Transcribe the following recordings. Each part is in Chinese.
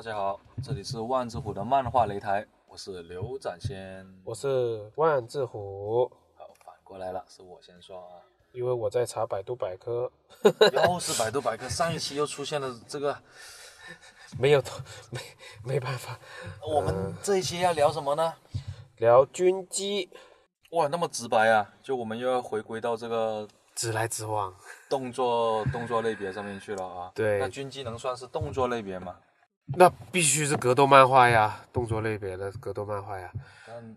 大家好，这里是万智虎的漫画擂台，我是刘展先。我是万智虎，好，反过来了，是我先说啊。因为我在查百度百科，又是百度百科，上一期又出现了这个，没有没没办法我们这一期要聊什么呢？聊军机，哇，那么直白啊！就我们又要回归到这个直来直往。动作动作类别上面去了啊。对那军机能算是动作类别吗？那必须是格斗漫画呀，动作类别的格斗漫画呀。嗯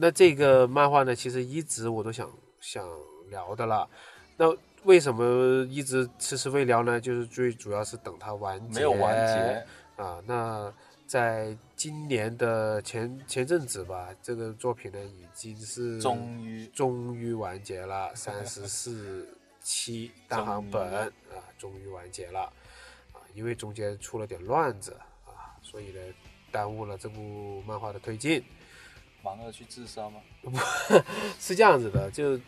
那这个漫画呢，其实一直我都想想聊的了。那为什么一直迟迟未聊呢？就是最主要是等它完结，没有完结，啊。那在今年的前前阵子吧，这个作品呢已经是终于终于完结了，三十四期大行本啊，终于完结了啊，因为中间出了点乱子啊，所以呢耽误了这部漫画的推进。忙着去自杀吗？是这样子的，就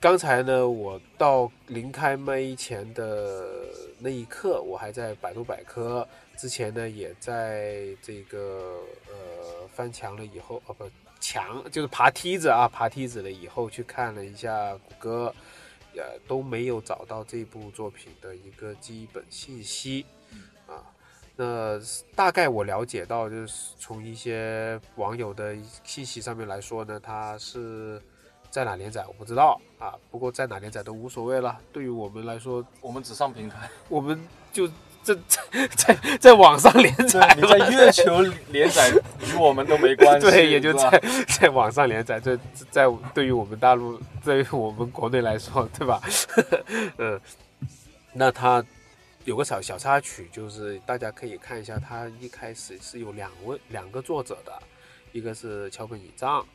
刚才呢，我到临开麦前的那一刻，我还在百度百科，之前呢也在这个呃翻墙了以后，哦不墙就是爬梯子啊，爬梯子了以后去看了一下谷歌，呃都没有找到这部作品的一个基本信息啊。那大概我了解到，就是从一些网友的信息上面来说呢，它是在哪连载我不知道啊，不过在哪连载都无所谓了。对于我们来说，我们只上平台，我们就这在在在网上连载你在月球连载 与我们都没关系，对，也就在在网上连载，这在对于我们大陆，对于我们国内来说，对吧？嗯，那它有个小小插曲，就是大家可以看一下，它一开始是有两位两个作者的，一个是桥本乙藏，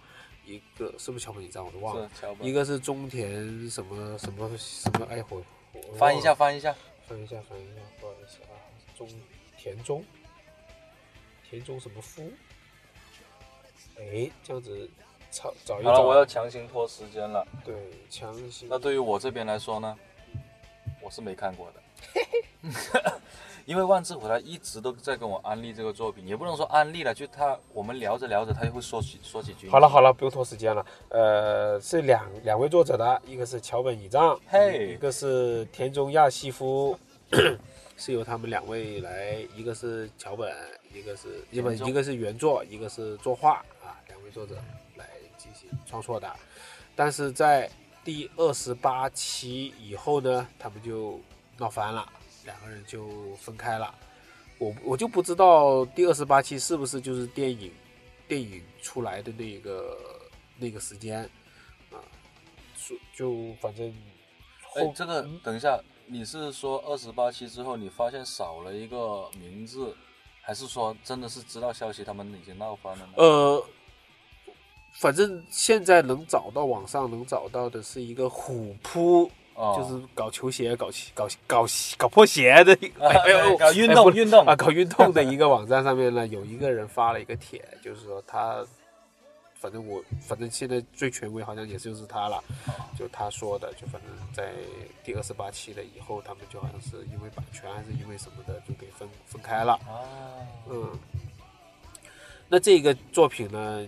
一个是不是桥本乙藏？我都忘了，一个是中田什么什么什么，哎我翻一下，翻一下，翻一下，翻一下，不好意思啊，中田中，田中什么夫？哎，这样子找找一好了，找，我要强行拖时间了。对强行。那对于我这边来说呢，我是没看过的，因为万智虎他一直都在跟我安利这个作品，也不能说安利了，就他我们聊着聊着，他就会说起说几句。好了好了，不用拖时间了。呃，是两两位作者的，一个是桥本乙藏，嘿一个是田中亚希夫，是由他们两位来，一个是桥本，一个是一本一个是原作，一个是作画啊，两位作者来进行创作的。但是在第二十八期以后呢，他们就闹翻了，两个人就分开了。我我就不知道第二十八期是不是就是电影电影出来的那个那个时间啊，就就反正后，哎这个等一下，你是说二十八期之后你发现少了一个名字，还是说真的是知道消息他们已经闹翻了呢？呃，反正现在能找到网上能找到的是一个虎扑，哦。就是搞球鞋、搞搞搞搞破鞋的一个，哎呦，搞运动运动。啊，搞运动的一个网站 上面呢，有一个人发了一个帖，就是说他，反正我反正现在最权威好像也就是他了，就他说的，就反正在第二十八期了以后，他们就好像是因为版权还是因为什么的，就给分分开了。啊，嗯，那这个作品呢，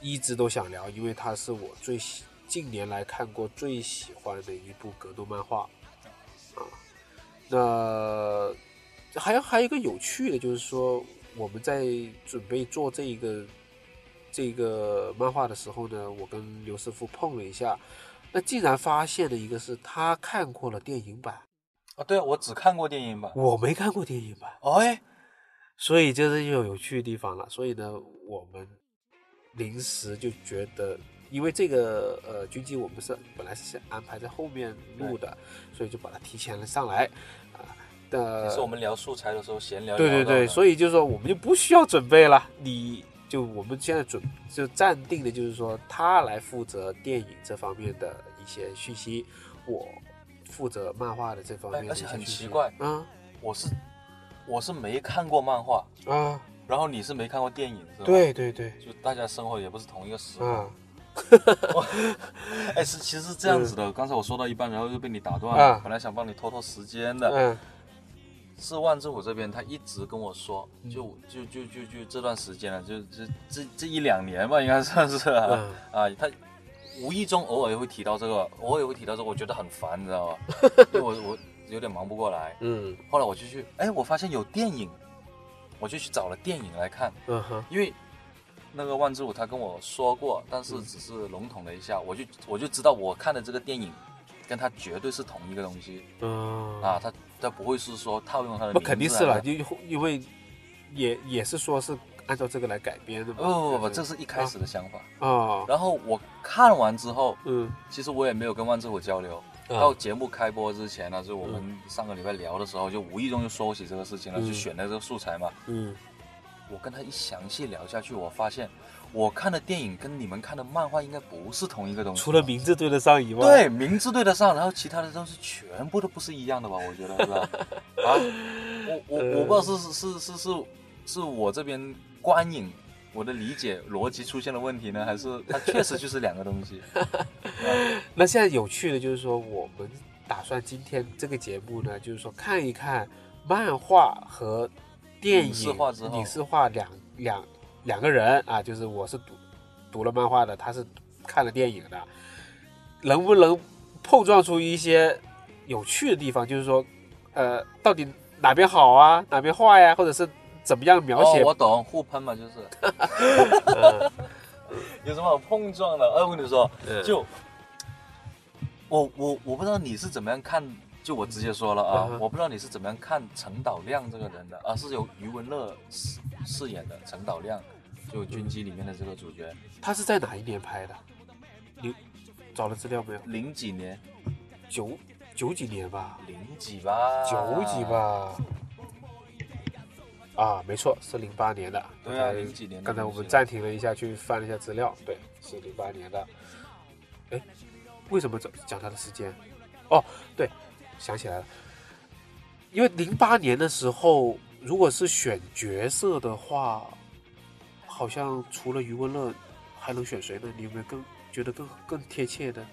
一直都想聊，因为它是我最喜近年来看过最喜欢的一部格斗漫画啊。那还有还有一个有趣的，就是说我们在准备做这一个这个漫画的时候呢，我跟刘师傅碰了一下，那竟然发现了一个是他看过了电影版，啊，对啊，我只看过电影版。我没看过电影版。哎，所以这是又有趣的地方了。所以呢，我们临时就觉得，因为这个呃军机我们是本来是安排在后面录的，所以就把它提前了上来啊。的也是我们聊素材的时候闲聊。对对对，所以就是说我们就不需要准备了，你就我们现在准就暂定的就是说他来负责电影这方面的一些讯息，我负责漫画的这方面哎而且。很奇怪啊我是我是没看过漫画，啊，然后你是没看过电影，是吧？，对对对就大家生活也不是同一个时空。啊。哎，是其实是这样子的。刚才我说到一半，然后又被你打断了。啊本来想帮你拖拖时间的。嗯是万智虎这边，他一直跟我说，嗯就就就就就这段时间了，就这这这一两年吧，应该算是啊，嗯啊，他无意中偶尔也会提到这个，偶尔也会提到这个，我觉得很烦，你知道吧？因为我我有点忙不过来。嗯后来我就去，哎，我发现有电影，我就去找了电影来看，嗯哼，因为那个万智虎他跟我说过，但是只是笼统了一下，我就我就知道我看的这个电影跟他绝对是同一个东西嗯啊，他他不会是说套用他的那名字肯定是了，来因因为也也是说是按照这个来改编的嘛。不不不不，这是一开始的想法。啊，然后我看完之后，嗯，其实我也没有跟万智虎交流。啊到节目开播之前呢，就我们上个礼拜聊的时候，就无意中就说起这个事情了，嗯就选了这个素材嘛。嗯我跟他一详细聊下去，我发现我看的电影跟你们看的漫画应该不是同一个东西。除了名字对得上以外，对名字对得上，然后其他的东西全部都不是一样的吧？我觉得是吧？啊，我我我不知道是是是是是是我这边观影我的理解逻辑出现了问题呢，还是它确实就是两个东西？那现在有趣的就是说，我们打算今天这个节目呢，就是说看一看漫画和电影影视化之后影视化两两两个人啊，就是我是读读了漫画的，他是看了电影的，能不能碰撞出一些有趣的地方？就是说，呃，到底哪边好啊，哪边坏呀、或者是怎么样描写？哦，我懂，互喷嘛，就是嗯 有什么好碰撞的？哎，我跟你说，嗯就我我我不知道你是怎么样看，就我直接说了啊，嗯我不知道你是怎么样看陈导亮这个人的，而、是由余文乐饰饰演的陈导亮，就军机里面的这个主角，他是在哪一年拍的？你找了资料没有？零几年，九九几年吧。零几吧，九几，吧。啊，没错，是零八年的。对啊刚才零几年的刚才我们暂停了一下，去翻了一下资料，对，是零八年的。哎，为什么讲讲他的时间？哦，对，想起来了，因为零八年的时候，如果是选角色的话，好像除了余文乐，还能选谁呢？你有没有更觉得更更贴切的？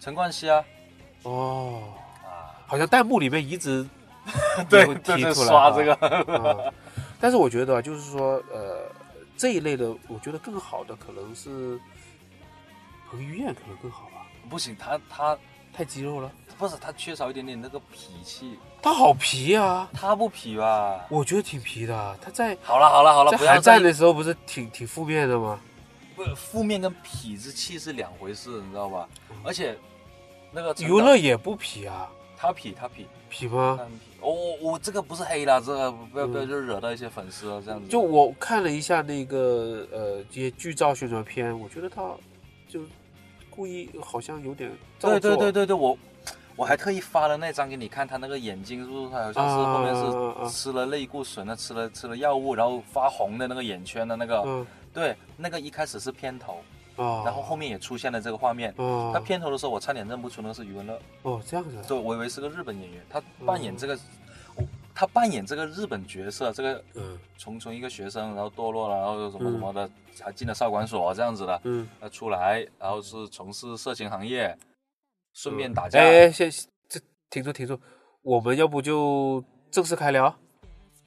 陈冠希啊，哦，啊，好像弹幕里面一直 对也会对对，提出来啊刷这个，啊，但是我觉得啊，就是说，呃，这一类的，我觉得更好的可能是彭于晏，可能更好吧，不行，他他太肌肉了，不是他缺少一点点那个脾气，他好皮啊，他不皮吧？我觉得挺皮的啊。他在好了好了好了，在不要再韩战的时候不是挺挺负面的吗？不负面跟痞子气是两回事，你知道吧？而且那个陈余文导乐也不痞啊，他痞他痞痞吗他？很痞，我我我这个不是黑了，这个不要不要嗯就惹到一些粉丝了，这样子。就我看了一下那个呃这些剧照宣传片，我觉得他就故意好像有点造对对对对对，我我还特意发了那张给你看，他那个眼睛是不是他好像是后面是吃了类固醇的，吃了吃了药物，然后发红的那个眼圈的那个，嗯。对，那个一开始是片头，啊，然后后面也出现了这个画面。啊他片头的时候，我差点认不出那个是余文乐，哦这样子啊，对，我以为是个日本演员，他扮演这个，我他扮演这个日本角色，这个嗯从从一个学生，然后堕落了，然后什么什么的，还进了少管所这样子的，嗯。呃，出来，然后是从事色情行业，顺便打架。哎，先这停住停住，我们要不就正式开聊？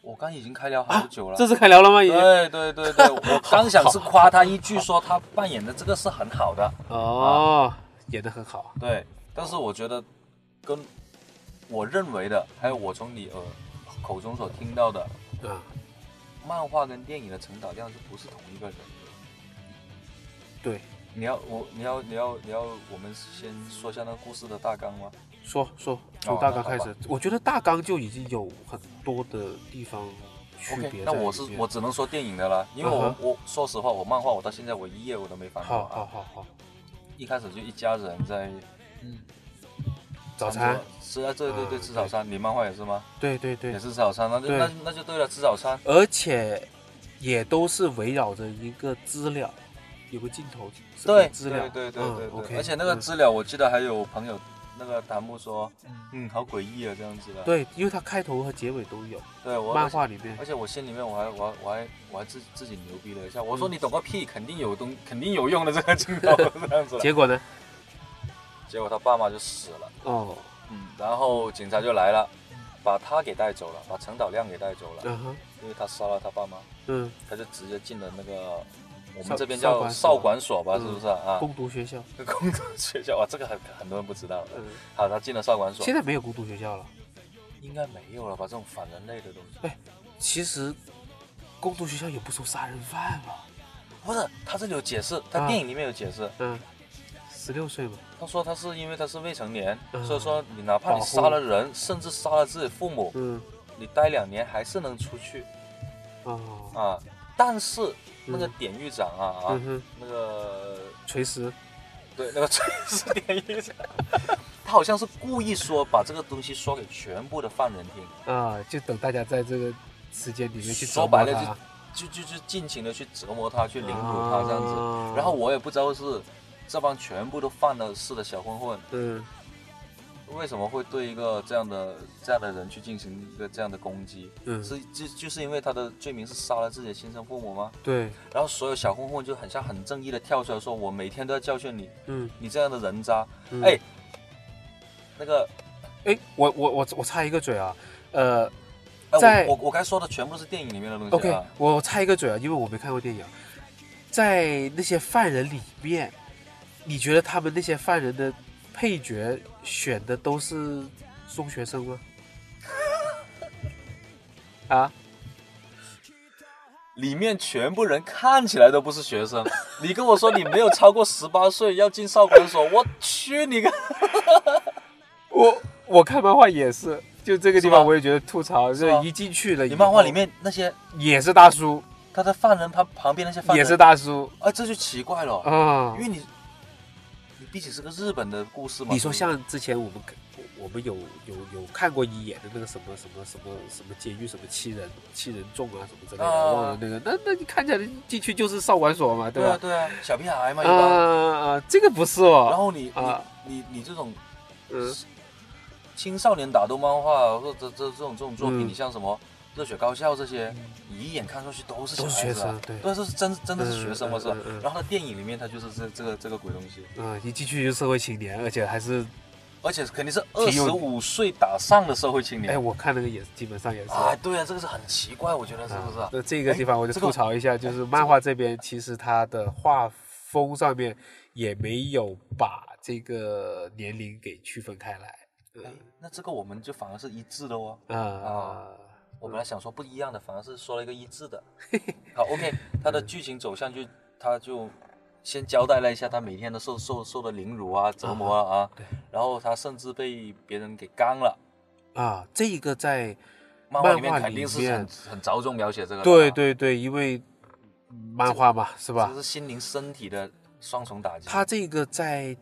我刚已经开聊好久了。正式开聊了吗？已经。对对对对，我刚想是夸他一句，说他扮演的这个是很好的，哦，演的很好。对。但是我觉得跟我认为的，还有我从你耳口中所听到的，啊，漫画跟电影的成长量是不是同一个人？对，你要我你要你要你要我们先说一下那个故事的大纲吗？说说从大纲开那始，我觉得大纲就已经有很多的地方区别那我是我只能说电影的了，因为我、嗯我说实话，我漫画我到现在我一页我都没翻过。好啊。好好好，一开始就一家人在嗯，早餐，吃啊，对对对，啊吃早餐。你漫画也是吗？对对对也，是吃早餐，那就那那就对了，吃早餐。而且也都是围绕着一个资料，有个镜头对资料，对对对嗯对对，，OK，而且那个嗯资料我记得还有朋友那个弹幕说，嗯，好诡异啊这样子的。对，因为它开头和结尾都有，对我漫画里面而且我心里面我还我还我还我还自自己牛逼了一下，我说嗯你懂个屁，肯定有东肯定有用的这个镜头 这样子。结果呢？结果他爸妈就死了，哦，嗯，然后警察就来了，把他给带走了，把陈导亮给带走了，嗯哼，因为他杀了他爸妈，嗯，他就直接进了那个我们这边叫少管所。吧，嗯是不是啊？啊，攻读学校，工读学校哇，这个很很多人不知道的。嗯，好，他进了少管所，现在没有攻读学校了。应该没有了吧？这种反人类的东西，其实攻读学校也不收杀人犯吧？不是他这里有解释，他啊。电影里面有解释，嗯，十六岁嘛，他说他是因为他是未成年，嗯。所以说你哪怕你杀了人，甚至杀了自己父母，嗯，你待两年还是能出去哦，啊。但是那个嗯。典狱长啊啊，那个锤石，对那个锤石典狱长，他好像是故意说把这个东西说给全部的犯人听，啊，就等大家在这个时间里面去说白了就就就就尽情的去折磨他，去凌辱他这样子。啊然后我也不知道是这帮全部都犯了事的小混混，嗯为什么会对一个这样的这样的人去进行一个这样的攻击？嗯，是就就是因为他的罪名是杀了自己的亲生父母吗？对，然后所有小混混就很像很正义的跳出来说：“我每天都要教训你，嗯，你这样的人渣。嗯哎，那个，哎，我我我我插一个嘴啊，呃哎在我我我该说的全部是电影里面的东西，OK，啊。我插一个嘴啊，因为我没看过电影，在那些犯人里面，你觉得他们那些犯人的配角选的都是中学生吗？啊，里面全部人看起来都不是学生，你跟我说你没有超过十八岁要进少管所，我去你个！我我看漫画也是，就这个地方我也觉得吐槽，是就一进去了，你漫画里面那些也是大叔，他的犯人旁旁边那些犯人？也是，大叔。啊，这就奇怪了，啊。因。为你你毕竟是个日本的故事嘛。你说像之前我们我们有有有看过一眼的那个什么什么什么什么监狱什么七人七人众啊什么之类的，啊忘了那个，那那你看起来进去就是少管所嘛，吧？对啊对啊，小屁孩嘛一啊般。啊，这个不是哦然哦，后你啊你你你这种嗯青少年打斗漫画或者这这这种这种作品，嗯你像什么热血高校这些，你一眼看上去都是学生，对都，是真真的是学生嘛是吧嗯嗯嗯嗯？然后他电影里面他就是这这个这个鬼东西，嗯，一进去就社会青年，而且还是，而且肯定是二十五岁打上的社会青年哎，年。我看那个也是基本上也是。哎，对啊，这个是很奇怪，我觉得是不是啊？那这个地方我就吐槽一下，就是漫画这边其实它的画风上面也没有把这个年龄给区分开来。哎那这个我们就反而是一致的哦。啊，我本来想说不一样的，反而是说了一个一致的。好，OK，他的剧情走向就他就先交代了一下他每天都受受受的凌辱啊、折磨啊啊，对然后他甚至被别人给刚了。啊，这一个在漫画里面肯定是很很着重描写这个对对对，因为漫画嘛，是吧这？是心灵身体的双重打击。他这个在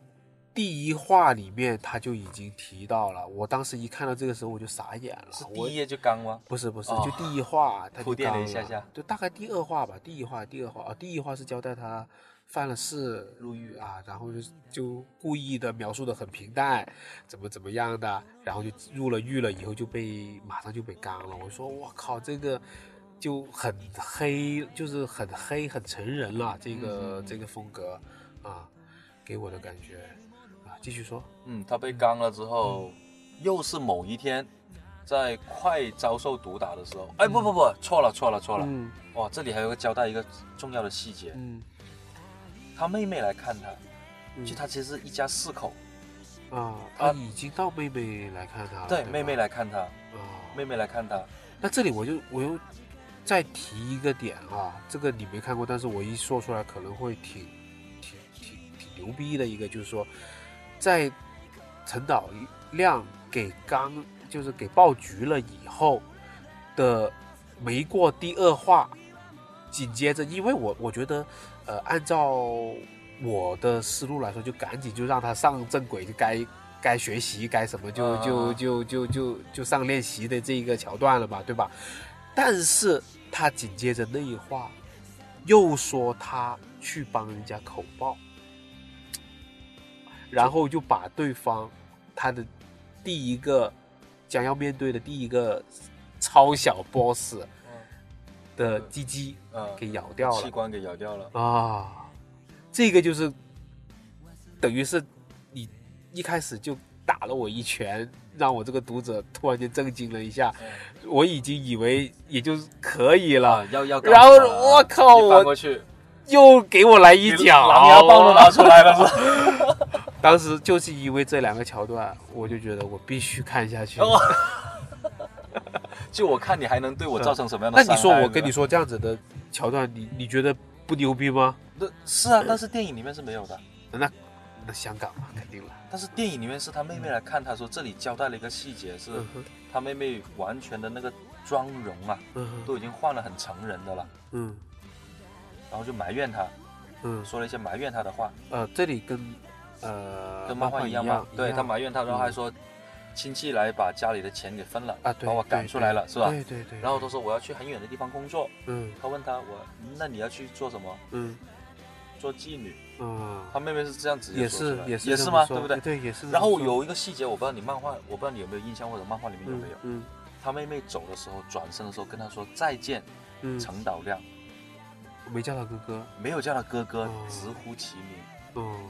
第一话里面他就已经提到了，我当时一看到这个时候我就傻眼了，第一页就刚吗？不是不是，哦就第一话他就铺垫了一下下就大概第二话吧，第一话第二话啊，第一话是交代他犯了事入狱啊，然后就就故意的描述的很平淡，怎么怎么样的，然后就入了狱了以后就被马上就被刚了，我说我靠这个。就很黑，就是很黑，很成人了。这个、嗯这个风格啊，给我的感觉啊，继续说。嗯，他被刚了之后，又是某一天，在快遭受毒打的时候，哎，不不不，错了错了错了，嗯。哇，这里还有个交代一个重要的细节，嗯。他妹妹来看他，嗯。就他其实是一家四口，啊，他他已经到妹妹来看他了。对，吧妹妹来看他，啊，妹妹来看他，那这里我就我又再提一个点啊，这个你没看过，但是我一说出来可能会挺挺挺挺牛逼的一个，就是说，在陈导亮给刚就是给爆菊了以后的没过第二话，紧接着，因为我我觉得，呃，按照我的思路来说，就赶紧就让他上正轨，就该该学习该什么就就啊就就就就上练习的这一个桥段了嘛，对吧？但是他紧接着那一话，又说他去帮人家口爆，然后就把对方他的第一个将要面对的第一个超小 boss 的鸡鸡嗯，给咬掉了器官给咬掉了，啊！这个就是等于是你一开始就打了我一拳，让我这个读者突然间震惊了一下。嗯我已经以为也就可以了，啊，要要搞然后我靠我过去，又给我来一脚，狼牙棒都拿出来了，是吧？当时就是因为这两个桥段，我就觉得我必须看下去。哦 就我看你还能对我造成什么样的？那你说我跟你说，这样子的桥段，你你觉得不牛逼吗？那是啊，但是电影里面是没有的。那那香港嘛，肯定了。但是电影里面是他妹妹来看，他说这里交代了一个细节，是他妹妹完全的那个妆容啊，嗯都已经换了很成人的了，嗯然后就埋怨他，嗯说了一些埋怨他的话，呃，这里跟呃跟漫画一一样嘛。对他埋怨他，然后嗯还说亲戚来把家里的钱给分了，啊，对，把我赶出来了，是吧？对对对。然后他说我要去很远的地方工作，嗯他问他我那你要去做什么？嗯做妓女。嗯，他妹妹是这样子也是也是也是吗？对不对？对，也是。然后有一个细节，我不知道你漫画，我不知道你有没有印象，或者漫画里面有嗯没有？嗯他妹妹走的时候，转身的时候跟他说再见，嗯，陈导亮，我没叫他哥哥。没有叫他哥哥哦，直呼其名。嗯，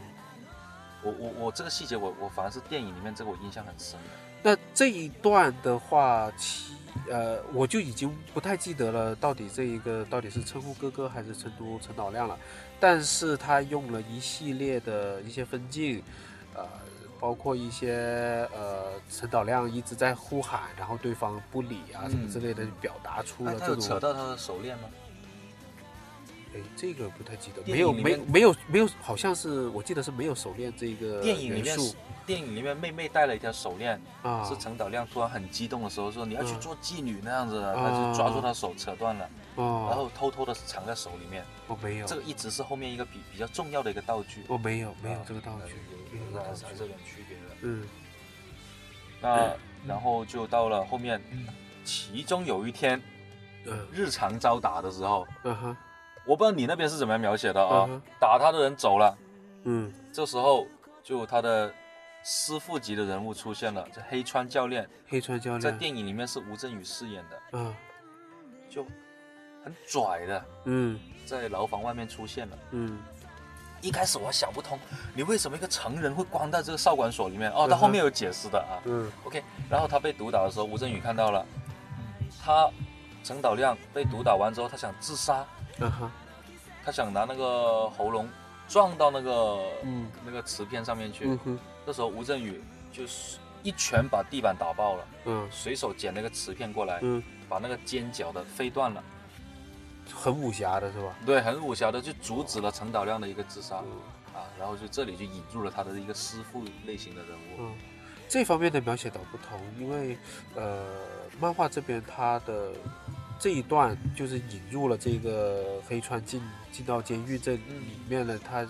我我我这个细节我我反而是电影里面这个我印象很深的。那这一段的话，其呃，我就已经不太记得了，到底这一个到底是称呼哥哥还是称呼陈导亮了。但是他用了一系列的一些分镜，呃，包括一些呃陈导亮一直在呼喊，然后对方不理啊什么嗯之类的，表达出哎，了这种扯。到他的手链吗？哎，这个不太记得，没有没没有没有，好像是我记得是没有手链这个电影里面电影里面妹妹戴了一条手链，啊，是陈导亮突然很激动的时候说你要去嗯做妓女那样子的，啊他就抓住她手扯断了，哦，然后偷偷的藏在手里面。我没有，这个一直是后面一个比比较重要的一个道具。我没有没有啊这个道具，有没有这个道具有还是还是有点区别的。嗯那然后就到了后面，其中有一天嗯日常招打的时候，嗯哼我不知道你那边是怎么样描写的啊嗯？打他的人走了，嗯。这时候就他的师傅级的人物出现了，这黑川教练。黑川教练。在，电影里面是吴镇宇饰演的，嗯。就很拽的。嗯。在牢房外面出现了。嗯。一开始我还想不通，你为什么一个成人会关在这个少管所里面？哦，他后面有解释的啊。嗯。OK，然后他被毒打的时候，吴镇宇看到了，他陈导亮被毒打完之后，他想自杀，嗯哼他想拿那个喉咙撞到那个、嗯那个瓷片上面去。嗯哼这时候吴镇宇就是一拳把地板打爆了，嗯随手捡那个瓷片过来，嗯，把那个尖角的飞断了。很武侠的是吧？对，很武侠的，就阻止了陈导亮的一个自杀嗯啊。然后就这里就引入了他的一个师傅类型的人物。嗯，这方面的描写倒不同，因为呃，漫画这边他的这一段就是引入了这个黑川进进到监狱这里面呢，他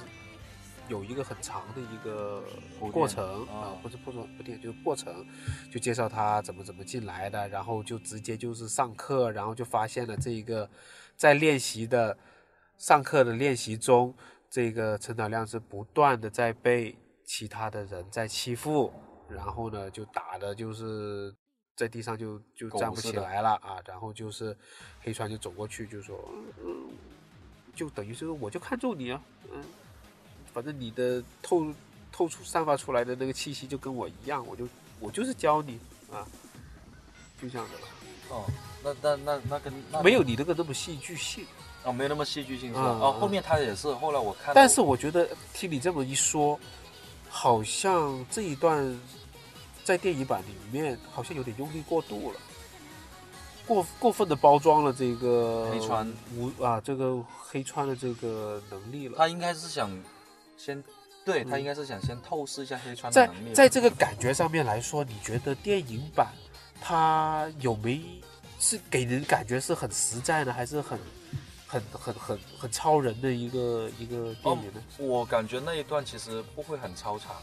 有一个很长的一个过程啊。啊，不是不说不点就是过程，就介绍他怎么怎么进来的，然后就直接就是上课，然后就发现了这一个在练习的上课的练习中，这个陈导亮是不断的在被其他的人在欺负，然后呢就打的就是在地上就就站不起来了啊，然后就是黑川就走过去就说，嗯，就等于是我就看中你啊，嗯，反正你的透透出散发出来的那个气息就跟我一样，我就我就是教你啊，就这样的了，哦，那那那那跟那没有你那个那么戏剧性。哦，没有那么戏剧性是吧？嗯哦，嗯后面他也是，后来我看，但是我觉得听你这么一说，好像这一段在电影版里面好像有点用力过度了，过过分的包装了这个黑川无啊这个黑川的这个能力了。他应该是想先，对他嗯应该是想先透视一下黑川的在能力。在这个感觉上面来说，你觉得电影版它有没是给人感觉是很实在呢，还是很很很很很超人的一个一个电影呢？我感觉那一段其实不会很超常，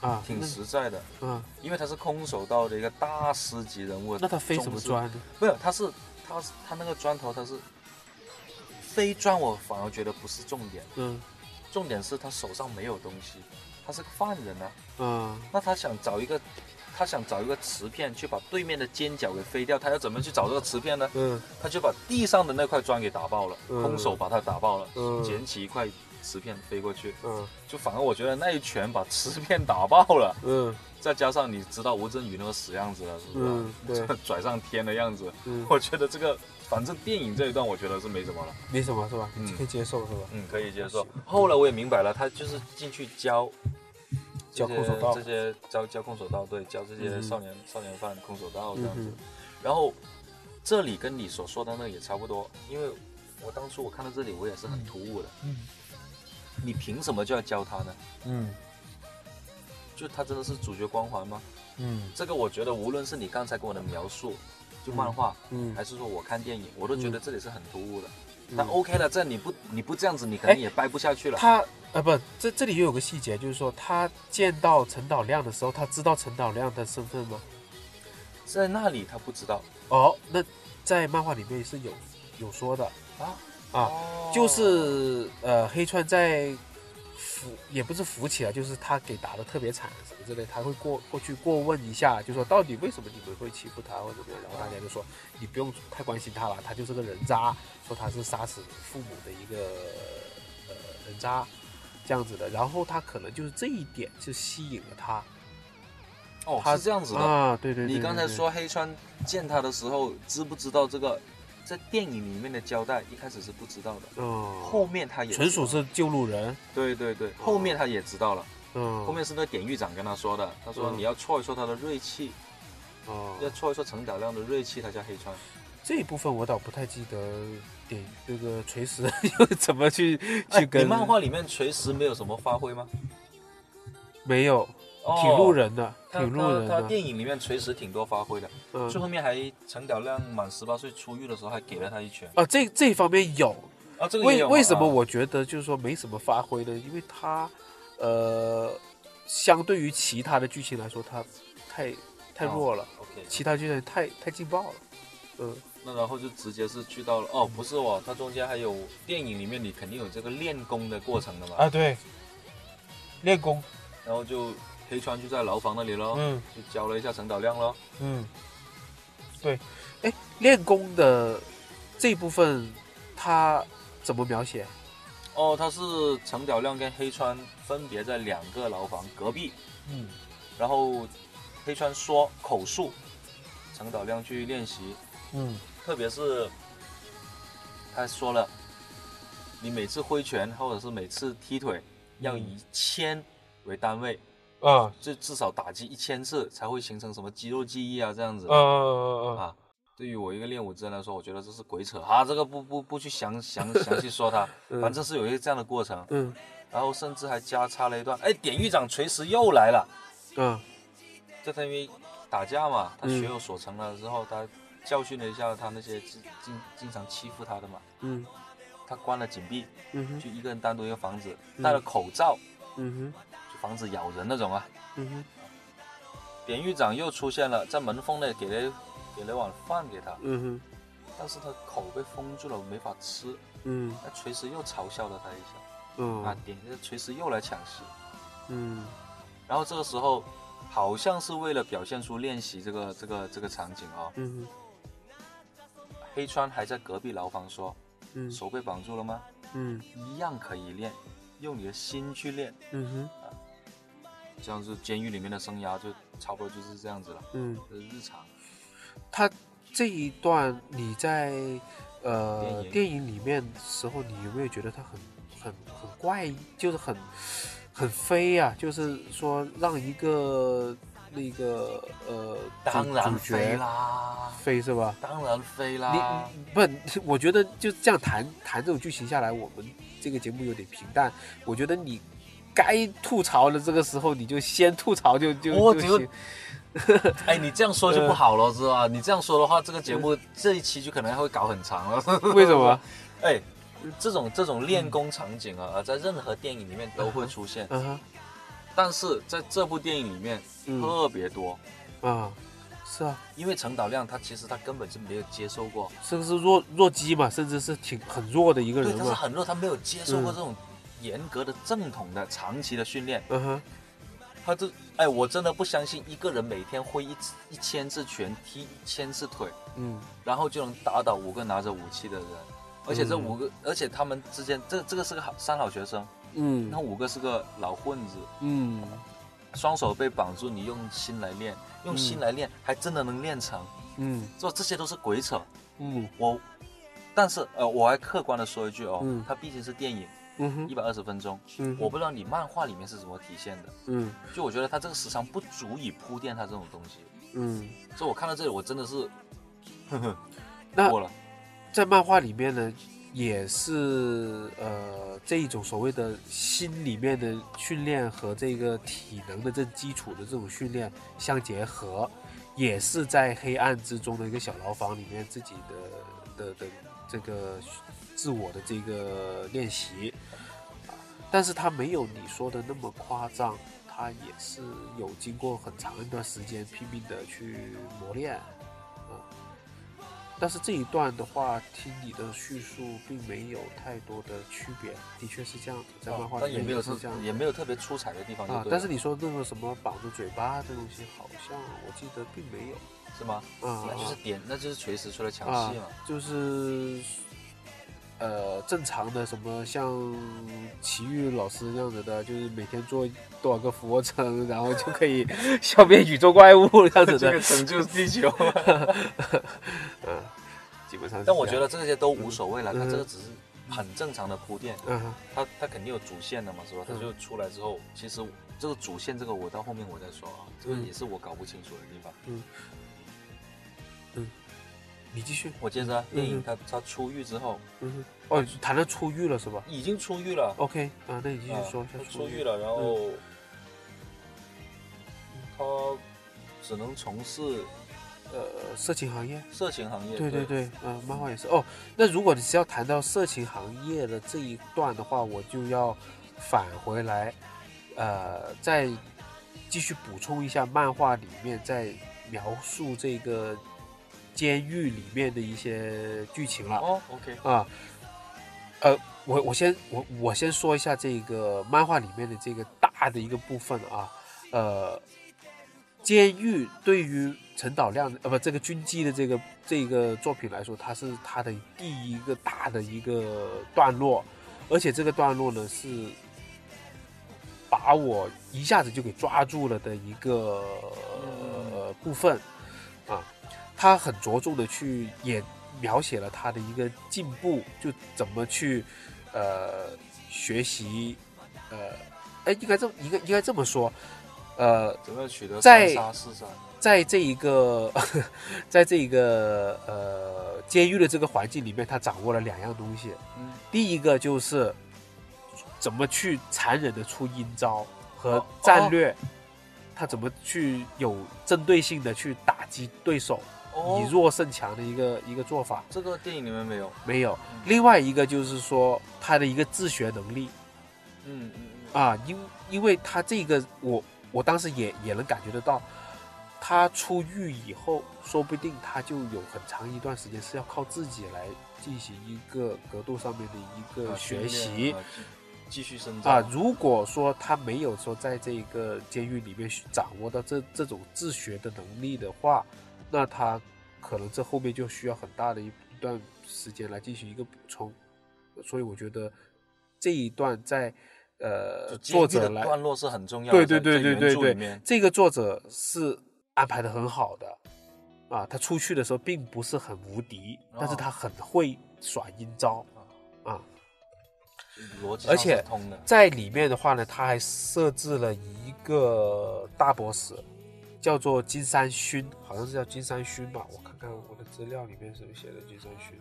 啊，挺实在的，嗯，因为他是空手道的一个大师级人物。那他飞什么？砖呢？没有，他是他是他那个砖头他是飞砖，我反而觉得不是重点，嗯重点是他手上没有东西，他是个犯人啊。嗯那他想找一个，他想找一个瓷片去把对面的尖角给飞掉，他要怎么去找这个瓷片呢？嗯他就把地上的那块砖给打爆了，嗯空手把它打爆了，嗯捡起一块磁片飞过去，嗯。就反而我觉得那一拳把磁片打爆了，嗯。再加上你知道吴镇宇那个死样子了，是不是？嗯，对，拽上天的样子，嗯，我觉得这个反正电影这一段我觉得是没什么了，没什么是吧？嗯。可以接受是吧？嗯，可以接受。后来我也明白了，他就是进去教教空手道。这些教教空手道，对，教这些嗯。少年、少年犯空手道这嗯样子。哼，然后这里跟你所说的那个也差不多，因为我当初我看到这里我也是很突兀的，嗯你凭什么就要教他呢？嗯就他真的是主角光环吗？嗯这个我觉得无论是你刚才给我的描述，就漫画，嗯还是说我看电影，我都觉得这里是很突兀的。嗯但 OK 了，这你不你不这样子，你可能也掰不下去了。他呃不，这这里又有个细节，就是说他见到陈导亮的时候，他知道陈导亮的身份吗？在那里他不知道哦，那在漫画里面是有有说的啊啊，哦就是呃黑川在扶也不是扶起来，就是他给打的特别惨什么之类，他会过过去过问一下，就说到底为什么你们会欺负他或者怎么样，然后大家就说你不用太关心他了，他就是个人渣，说他是杀死父母的一个呃人渣这样子的，然后他可能就是这一点就吸引了他，哦他是这样子的。啊，对对对你刚才说黑川见他的时候，知不知道这个？在电影里面的交代，一开始是不知道的，嗯，后面他也纯属是救路人，对对对，后面他也知道了，嗯，后面是那典狱长跟他说的，他说嗯你要挫一挫他的锐气，哦，要挫一挫陈导亮的锐气，他叫黑川。这一部分我倒不太记得点这个锤石 又怎么去哎去跟你漫画里面锤石没有什么发挥吗？没有，哦挺路人的，他挺路人的，他他电影里面锤石挺多发挥的，最嗯，后面还陈晓亮满十八岁出狱的时候还给了他一拳。啊，这这一方面有，啊，这个也有为为什么啊。我觉得就是说没什么发挥呢？因为他呃，相对于其他的剧情来说，他太太弱了，OK？其他剧情太太劲爆了，嗯。那然后就直接是去到了哦，不是哦，它中间还有电影里面你肯定有这个练功的过程的嘛，啊对，练功，然后就黑川就在牢房那里喽，嗯。就教了一下陈导亮喽。嗯，对，哎，练功的这部分他怎么描写？哦，他是陈导亮跟黑川分别在两个牢房隔壁，嗯。然后黑川说口述，陈导亮去练习，嗯。特别是他说了，你每次挥拳或者是每次踢腿要以千为单位，啊。就至少打击一千次才会形成什么肌肉记忆啊这样子。啊啊啊。对于我一个练武之人来说，我觉得这是鬼扯。啊！这个不不不去详详详细说它，嗯。反正是有一个这样的过程，嗯。然后甚至还加插了一段，哎，典狱长锤石又来了，嗯这他因为打架嘛，他嗯学有所成了之后，他教训了一下他那些经经经常欺负他的嘛，嗯。他关了紧闭，嗯哼。就一个人单独一个房子，嗯。戴了口罩，嗯就防止咬人那种啊。嗯哼。典狱长又出现了，在门缝内给了给了碗饭给他，嗯哼。但是他口被封住了，没法吃。嗯。那锤石又嘲笑了他一下，嗯啊嗯，典这锤石又来抢食。嗯。然后这个时候，好像是为了表现出练习这个这个这个场景啊、嗯黑川还在隔壁牢房说嗯。手被绑住了吗？嗯。一样可以练，用你的心去练。嗯哼这样子监狱里面的生涯就差不多就是这样子了，嗯，日常。他这一段你在呃电影里面时候，你有没有觉得他很很很怪异，就是很很飞啊？就是说让一个那个呃主当然飞角啦，飞是吧？当然飞啦。你不，我觉得就这样谈谈这种剧情下来，我们这个节目有点平淡。我觉得你该吐槽的这个时候，你就先吐槽就就就行。哎，你这样说就不好了，是吧？你这样说的话，这个节嗯目这一期就可能会搞很长了。为什么？哎，这种这种练功场景啊，在任何电影里面都会出现，但是在这部电影里面嗯特别多，啊，是啊，因为陈导亮他其实他根本就没有接受过，是不是弱弱鸡嘛，甚至是挺很弱的一个，人嘛。他是很弱，他没有接受过嗯这种严格的正统的长期的训练，嗯哼，他这哎，我真的不相信一个人每天挥一次一千次拳，踢一千次腿，嗯。然后就能打倒五个拿着武器的人。而且这五个，而且他们之间，这这个是个好三好学生，嗯。那五个是个老混子，嗯。双手被绑住，你用心来练，用心来练，还真的能练成，嗯。这这些都是鬼扯。嗯。我，但是呃，我还客观的说一句哦，嗯。它毕竟是电影，嗯一百二十分钟，嗯我不知道你漫画里面是怎么体现的，嗯。就我觉得它这个时长不足以铺垫它这种东西，嗯，所以我看到这里我真的是，呵呵，那过了，在漫画里面呢，也是呃这一种所谓的心里面的训练和这个体能的这基础的这种训练相结合，也是在黑暗之中的一个小牢房里面自己的的的这个自我的这个练习，啊，但是他没有你说的那么夸张。他也是有经过很长一段时间拼命的去磨练，啊，但是这一段的话，听你的叙述并没有太多的区别，的确是这样子，在漫画里面但也没有是这样子也没有特别出彩的地方啊。但是你说那个什么绑住嘴巴这东西，好像我记得并没有是吗？啊，那就是点，那就是锤石出来抢啊戏嘛。就是呃正常的什么像奇遇老师这样子的，就是每天做多少个俯卧撑，然后就可以消灭宇宙怪物这样子的，拯救地球。嗯，基本上。但我觉得这些都无所谓了，嗯它这个只是很正常的铺垫，嗯哼它它肯定有主线的嘛，是吧？它嗯就出来之后，其实这个主线这个我到后面我再说啊，这个嗯也是我搞不清楚的地方。你继续。我接着啊电影嗯它它出狱之后嗯哼，哦，谈到出狱了是吧已经出狱了，？OK 啊，那你继续啊说一下他出狱。了，然后他只能从事呃，色情行业。色情行业。对对对，嗯、漫画也是。哦，那如果你是要谈到色情行业的这一段的话，我就要返回来，呃，再继续补充一下漫画里面在描述这个监狱里面的一些剧情了。哦，OK，啊，呃，我我先我我先说一下这个漫画里面的这个大的一个部分啊，呃，监狱对于陈导亮呃不这个军机的这个这个作品来说，它是它的第一个大的一个段落，而且这个段落呢是把我一下子就给抓住了的一个、呃、部分啊，他很着重的去也描写了他的一个进步，就怎么去呃学习，呃，哎，应该这应该应该这么说，呃，怎么取得在三杀四杀？在这一个，在这一个呃监狱的这个环境里面，他掌握了两样东西。嗯，第一个就是怎么去残忍的出阴招和哦战略，他怎么去有针对性的去打击对手，哦以弱胜强的一个一个做法。这个电影里面没有。没有嗯。另外一个就是说他的一个自学能力嗯嗯嗯。啊，因因为他这个我我当时也也能感觉得到，他出狱以后，说不定他就有很长一段时间是要靠自己来进行一个格斗上面的一个啊学习啊继继续深啊。。如果说他没有说在这个监狱里面掌握到这这种自学的能力的话，那他可能这后面就需要很大的一一段时间来进行一个补充。所以我觉得这一段在呃作者来段落是很重要的。对对对对对这个作者是安排的很好的啊，他出去的时候并不是很无敌，但是哦他很会耍阴招啊。逻辑上而且。在里面的话呢，他还设置了一个大 boss，叫做金山勋，好像是叫金山勋吧？我看看我的资料里面是不是写的金山勋？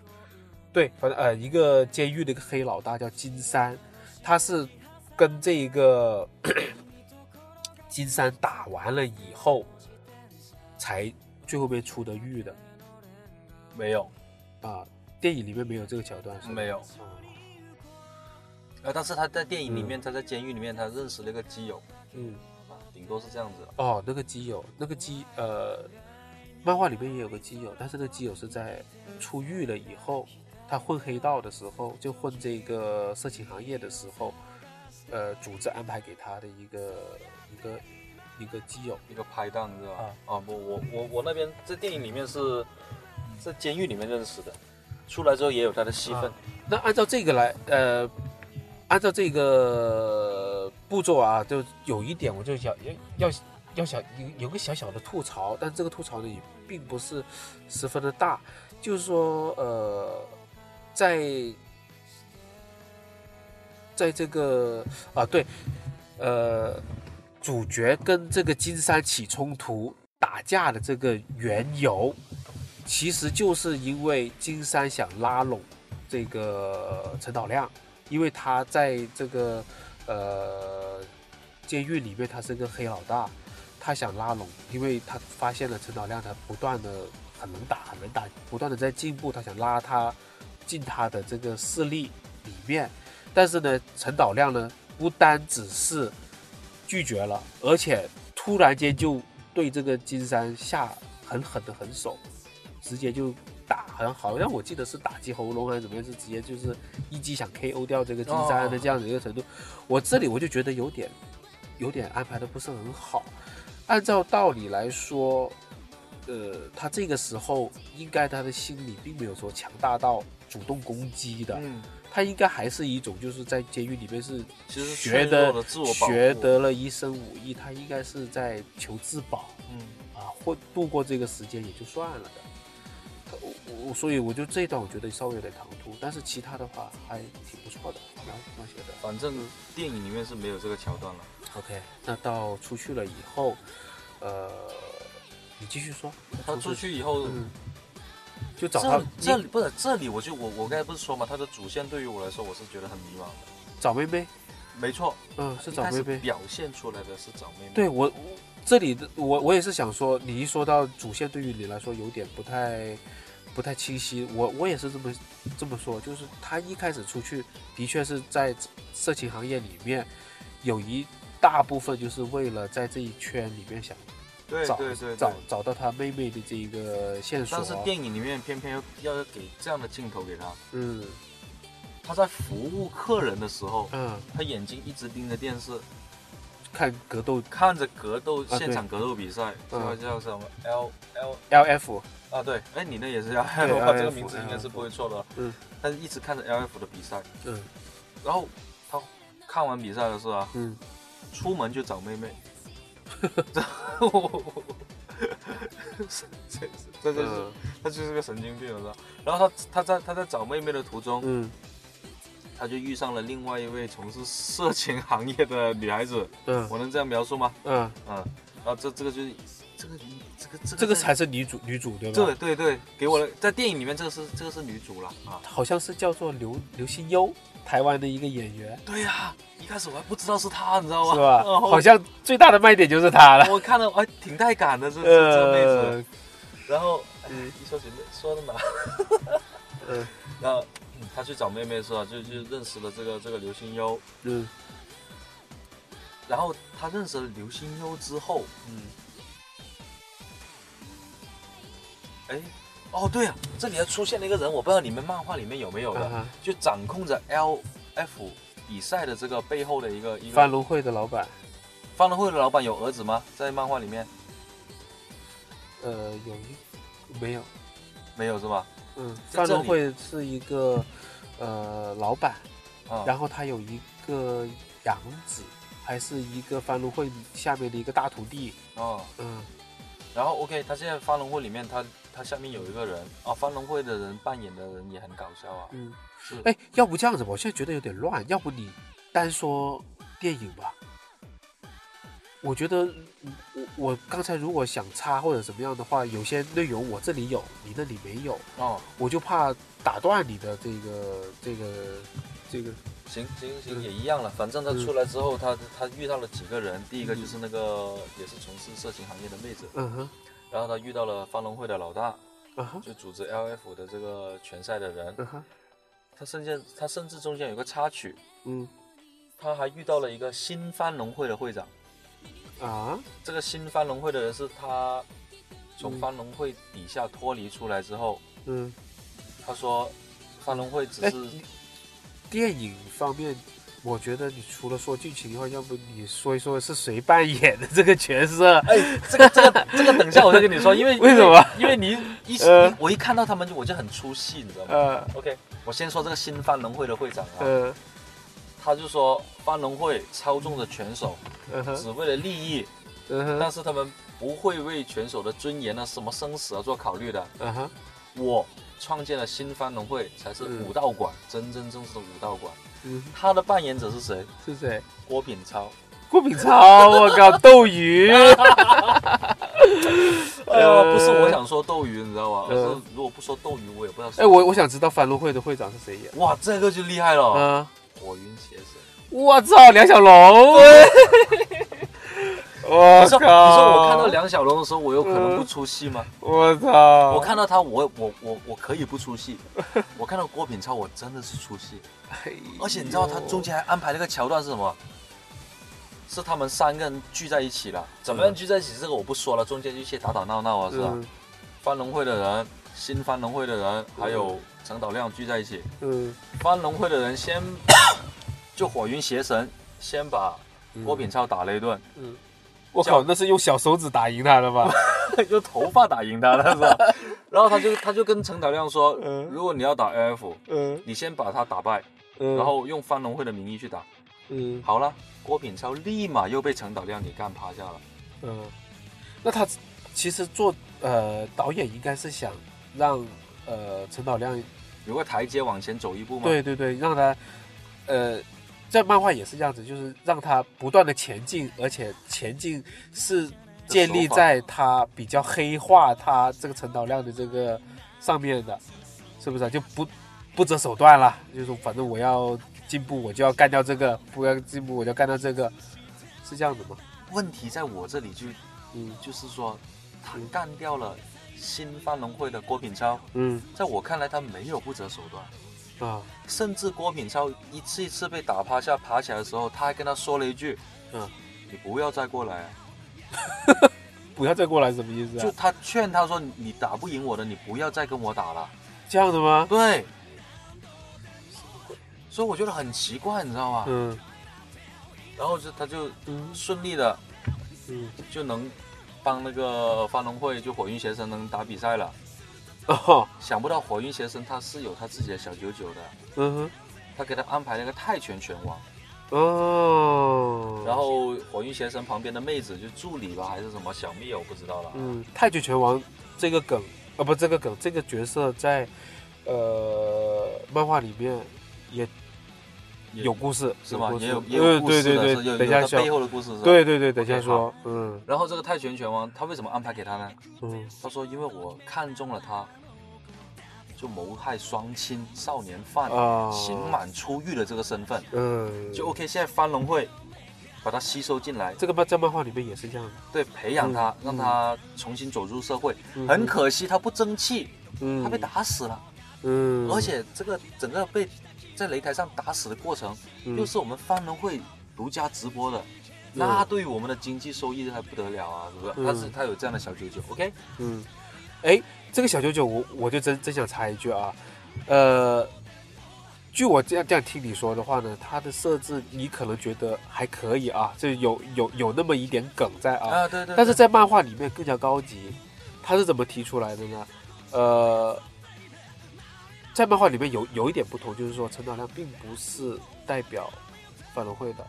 对，反正呃，一个监狱的一个黑老大叫金山，他是跟这一个 金山打完了以后，才最后面出的狱的没有，啊。电影里面没有这个桥段是？没有啊呃，但是他在电影里面，他在监狱里面，他认识了一个基友嗯。啊，顶多是这样子。哦，那个基友，那个基呃，漫画里面也有个基友，但是那个基友是在出狱了以后，他混黑道的时候，就混这个色情行业的时候，呃，组织安排给他的一个一个一个基友。一个拍档是吧？啊啊不，我我我那边在电影里面是在监狱里面认识的，出来之后也有他的戏份啊。那按照这个来，呃，按照这个步骤啊，就有一点我就想要要要想有有个小小的吐槽，但这个吐槽呢也并不是十分的大，就是说呃，在在这个啊对，呃，主角跟这个金山起冲突打架的这个缘由，其实就是因为金山想拉拢这个陈导亮，因为他在这个呃监狱里面他是个黑老大，他想拉拢，因为他发现了陈导亮他不断的很能打，很能打，不断的在进步，他想拉他进他的这个势力里面，但是呢，陈导亮呢不单只是拒绝了，而且突然间就对这个金山下狠狠的狠手，直接就打，好像好像我记得是打击喉咙还是怎么样，是直接就是一击想 KO 掉这个金山的这样的一个程度。我这里我就觉得有点有点安排的不是很好。按照道理来说，呃，他这个时候应该他的心理并没有说强大到主动攻击的，嗯，他应该还是一种就是在监狱里面是其实学的的自我学得了一身武艺，他应该是在求自保。嗯，啊，或度过这个时间也就算了的。我我所以我就这一段我觉得稍微有点唐突，但是其他的话还挺不错的，蛮蛮写的。反正电影里面是没有这个桥段了。OK，那到出去了以后，呃，你继续说。他出去以后，嗯，就找他这这里不是这里，我就我我刚才不是说嘛，他的主线对于我来说，我是觉得很迷茫的。找妹妹，没错，嗯，是找妹妹。表现出来的是找妹妹。对我我这里的我我也是想说，你一说到主线，对于你来说有点不太不太清晰。我我也是这么这么说，就是他一开始出去的确是在色情行业里面有一大部分就是为了在这一圈里面想找对对对找。找到他妹妹的这一个线索。但是电影里面偏偏要要给这样的镜头给他，嗯他在服务客人的时候，嗯，他眼睛一直盯着电视，看格斗看着格斗对现场格斗比赛，叫什么 L L L F，啊？对，哎，你那也是 F，这个名字应该是不会错的。嗯，他一直看着 L F 的比赛，嗯然后他看完比赛的时候啊，嗯，出门就找妹妹，这这这就是嗯他就是个神经病，知道？然后他他在他在找妹妹的途中，嗯他就遇上了另外一位从事色情行业的女孩子，嗯我能这样描述吗？嗯，嗯，然后这这个就是这个这个这个这个才是女主女主对吧？对对对，给我的在电影里面这个是这个是女主了啊。好像是叫做刘刘心悠，台湾的一个演员，对呀、一开始我还不知道是她，你知道吗？是吧？好像最大的卖点就是她了。我看了，哎，挺带感的这这这个妹子。呃，然后，哎嗯一说起妹说的嘛，嗯然后嗯他去找妹妹是吧？就就认识了这个这个刘心悠。嗯然后他认识了刘心悠之后，嗯哎，哦对啊，这里还出现了一个人，我不知道你们漫画里面有没有的，啊，就掌控着 L F 比赛的这个背后的一个一个翻龙会的老板，方龙会的老板有儿子吗？在漫画里面呃，有一没有？没有是吧？嗯，在这里翻龙会是一个呃老板，啊、然后他有一个养子，还是一个翻龙会下面的一个大徒弟。哦，嗯然后 OK，他现在方龙会里面他他下面有一个人啊，方龙会的人扮演的人也很搞笑啊，嗯，是。哎，要不这样子吧，我现在觉得有点乱，要不你单说电影吧。我觉得嗯我我刚才如果想插或者怎么样的话，有些内容我这里有，你那里没有，哦，我就怕打断你的这个这个这个，行行行，嗯也一样了。反正他嗯出来之后，他他遇到了几个人，第一个就是那个也是从事色情行业的妹子，嗯哼，然后他遇到了方龙会的老大，就组织 LF 的这个拳赛的人，他甚至他甚至中间有个插曲，嗯。他还遇到了一个新番龙会的会长。啊，这个新番龙会的人是他从嗯。番龙会底下脱离出来之后，嗯，他说番龙会只哎是电影方面我觉得你除了说剧情以外，要不你说一说是谁扮演的这个角色？哎，这个这个这个，等一下我再跟你说，因为 为什么？因为你一、呃我一看到他们就我就很出戏，你知道吗、呃 o k 我先说这个新番农会的会长啊，呃他就说番农会操纵着拳手，只为了利益，但是他们不会为拳手的尊严啊、什么生死啊做考虑的。嗯哼我创建了新番农会，才是嗯武道馆，真真正正的武道馆。嗯，他的扮演者是谁？是谁？郭品超。郭品超，我靠，斗鱼。哎呀，不是我想说斗鱼，你知道吗？而呃是如果不说斗鱼，我也不知道。哎，我我想知道反路会的会长是谁演？哇，这个就厉害了。嗯，火云邪神。我操，梁小龙。我你说，靠！你说我看到梁小龙的时候，我有可能不出戏吗？我操！我看到他，我我我我可以不出戏。我看到郭品超，我真的是出戏。而且你知道他中间还安排了个桥段是什么？是他们三个人聚在一起了。怎么样聚在一起？这个我不说了，中间一些打打闹闹啊，是吧？翻龙会的人、新翻龙会的人，还有陈导亮聚在一起。嗯，翻龙会的人先 就火云邪神先把郭品超打了一顿，嗯，我靠，那是用小手指打赢他的吧？用头发打赢他的是吧？然后他就他就跟陈导亮说，嗯如果你要打 AF，嗯你先把他打败，嗯，然后用翻龙会的名义去打。嗯好了，郭品超立马又被陈导亮给干趴下了。嗯，那他其实做呃导演应该是想让呃陈导亮有个台阶往前走一步嘛？，对对对，让他呃在漫画也是这样子，就是让他不断的前进，而且前进是建立在他比较黑化他这个陈导量的这个上面的，是不是啊、就不不择手段了，就是说反正我要进步，我就要干掉这个；不要进步，我就要干掉这个，是这样子吗？问题在我这里就嗯就是说，他干掉了新发农会的郭品超，嗯在我看来他没有不择手段。啊甚至郭品超一次一次被打趴下，爬起来的时候，他还跟他说了一句：“嗯，你不要再过来、啊。不要再过来什么意思啊？就他劝他说：“你打不赢我的，你不要再跟我打了。这样的吗”？对，所以我觉得很奇怪，你知道吗？嗯然后就他就嗯顺利的嗯就能帮那个方龙会就火云邪神能打比赛了。哦想不到火云邪神他是有他自己的小九九的，嗯哼他给他安排了一个泰拳拳王。哦，然后火云邪神旁边的妹子就助理吧，还是什么小蜜，我不知道了。嗯，泰拳拳王这个梗，啊不，这个梗，这个角色在呃漫画里面也也有故事，是吗？也有也有嗯故事的，对对对，等一下背，后的故事是吧？。对对对，等一下说，嗯然后这个泰拳拳王他为什么安排给他呢？嗯他说因为我看中了他，就谋害双亲少年犯、啊，刑满出狱的这个身份，嗯，就 OK。现在番龙会把他吸收进来，这个漫在漫画里面也是这样。的，对，培养他，嗯让他重新走入社会。嗯。很，可惜他不争气，嗯，他被，打死了。嗯，而且这个整个被在擂台上打死的过程，嗯。又是我们番龙会独家直播的，那对于我们的经济收益还不得了啊，是不是？嗯。他是他有这样的小九九，OK？嗯，哎，这个小九九，我我就真真想插一句啊，呃，据我这样这样听你说的话呢，它的设置你可能觉得还可以啊，就有有有那么一点梗在啊，啊，对对。但是在漫画里面更加高级，它是怎么提出来的呢？呃，在漫画里面有有一点不同，就是说陈导亮并不是代表反龙会的，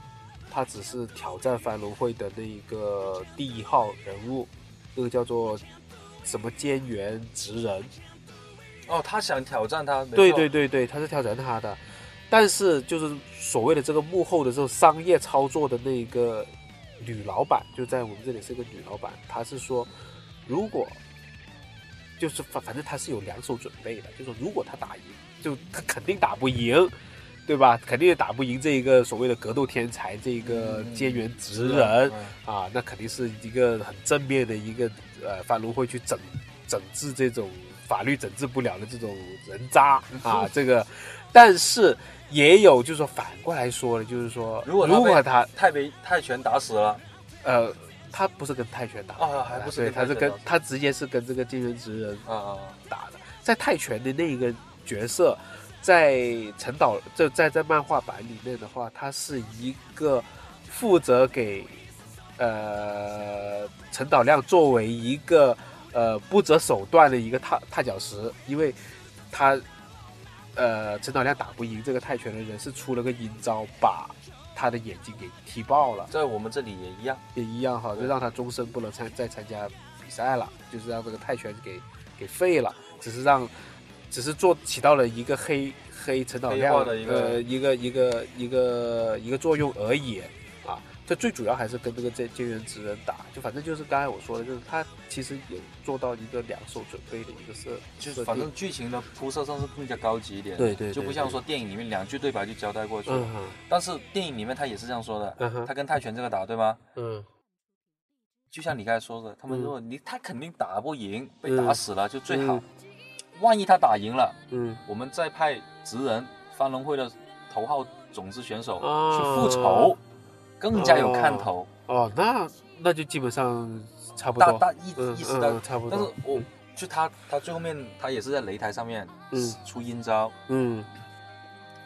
他只是挑战范龙会的那一个第一号人物，那个叫做什么菅原直人。哦，他想挑战他，对对对对，他是挑战他的，但是就是所谓的这个幕后的这种商业操作的那个女老板，就在我们这里是个女老板，她是说，如果就是反反正她是有两手准备的，就说如果她打赢，就她肯定打不赢。对吧？肯定也打不赢这一个所谓的格斗天才，这一个嗯菅原直人，嗯啊，那肯定是一个很正面的一个呃，范龙会去整整治这种法律整治不了的这种人渣 啊，这个，但是也有就是说反过来说的，就是说如果如果他泰被泰拳打死了，呃，他不是跟泰拳打的，啊还不是他是跟他直接是跟这个菅原直人啊啊，打的，在泰拳的那一个角色，在陈导这在在漫画版里面的话，他是一个负责给呃陈导亮作为一个呃不择手段的一个踏踏脚石，因为他呃陈导亮打不赢这个泰拳的人，是出了个阴招，把他的眼睛给踢爆了，在我们这里也一样。也一样哈，就让他终身不能参再参加比赛了，就是让这个泰拳给给废了，只是让只是做起到了一个黑黑陈导黑亮化的一个呃一个一个一个一个作用而已啊。这最主要还是跟这个这菅原直人打，就反正就是刚才我说的，就是他其实有做到一个两手准备的一个设，就是反正剧情的铺设上是更加高级一点，对对对就不像说电影里面两句对白就交代过去了。嗯但是电影里面他也是这样说的，嗯他跟泰拳这个打对吗？嗯就像你刚才说的，他们嗯说你他肯定打不赢，被嗯打死了就最好嗯。万一他打赢了，嗯。我们再派职人翻龙会的头号种子选手啊。去复仇，更加有看头。哦，那那就基本上差不多，大大意嗯意识到嗯，差不多，但是我就他他最后面他也是在擂台上面嗯。出阴招，嗯。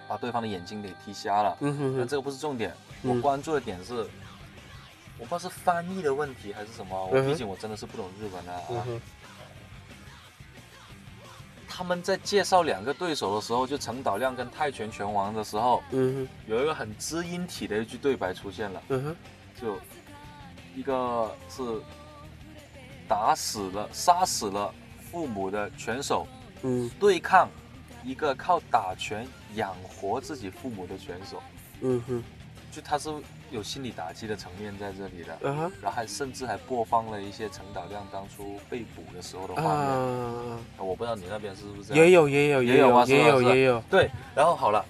把对方的眼睛给踢瞎了。嗯哼哼。但这个不是重点，嗯。我关注的点是，我不知道是翻译的问题还是什么，我毕竟我真的是不懂日文的啊。他们在介绍两个对手的时候，就陈导亮跟泰拳拳王的时候，嗯哼。有一个很知音体的一句对白出现了，嗯哼。就一个是打死了、杀死了父母的拳手，嗯。对抗一个靠打拳养活自己父母的拳手，嗯哼。就他是有心理打击的层面在这里的。嗯哼。然后还甚至还播放了一些陈导亮当初被捕的时候的画面，啊，我不知道你那边是不是？也有也有也有啊也有也有，对，然后好了，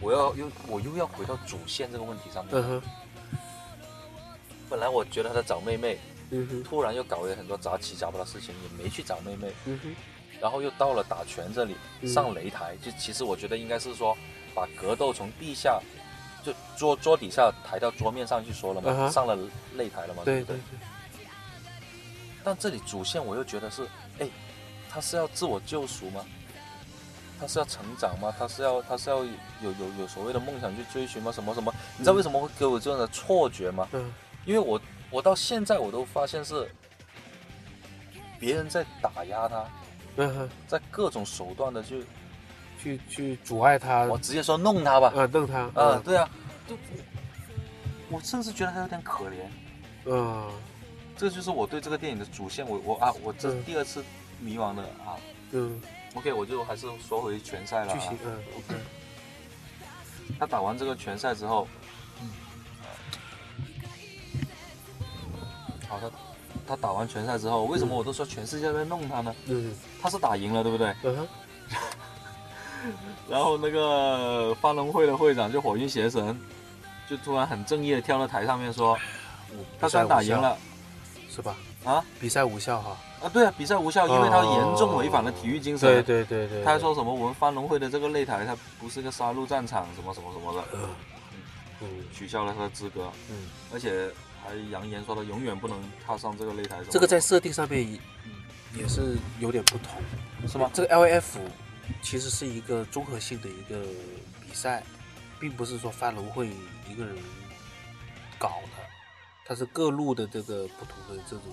我要又我又要回到主线这个问题上面。嗯哼。本来我觉得他在找妹妹，嗯哼。突然又搞了很多杂七杂八的事情，也没去找妹妹，嗯哼。然后又到了打拳这里，嗯。上擂台，就其实我觉得应该是说把格斗从地下。就桌桌底下抬到桌面上去说了嘛上了擂台了嘛，不对对对，但这里主线我又觉得是，哎，他是要自我救赎吗？他是要成长吗？他是要他是要有有有所谓的梦想去追寻吗？什么什么？你知道为什么会给我这样的错觉吗？嗯因为我我到现在我都发现是别人在打压他，嗯，在各种手段的去，去去阻碍他我直接说弄他吧。啊弄他啊，嗯对啊，就我甚至觉得他有点可怜。嗯这就是我对这个电影的主线，我我啊，我这嗯第二次迷茫的啊。嗯 OK，我就还是说回拳赛了、啊。剧情嗯 OK 他打完这个拳赛之后，嗯好，他他打完拳赛之后，为什么我都说全世界都在弄他呢？嗯他是打赢了，对不对？嗯哼 然后那个发龙会的会长就火云邪神，就突然很正义的跳到台上面说，他虽然打赢了是吧？啊比赛无效哈，啊，对啊，比赛无效，因为他严重违反了体育精神。对对对对，他还说什么我们翻龙会的这个擂台，它不是个杀戮战场，什么什么什么的，嗯取消了他的资格，嗯，而且还扬言说他永远不能踏上这个擂台。这个在设定上面也也是有点不同。是吗？这个 LF 其实是一个综合性的一个比赛，并不是说翻龙会一个人搞的，它是各路的这个不同的这种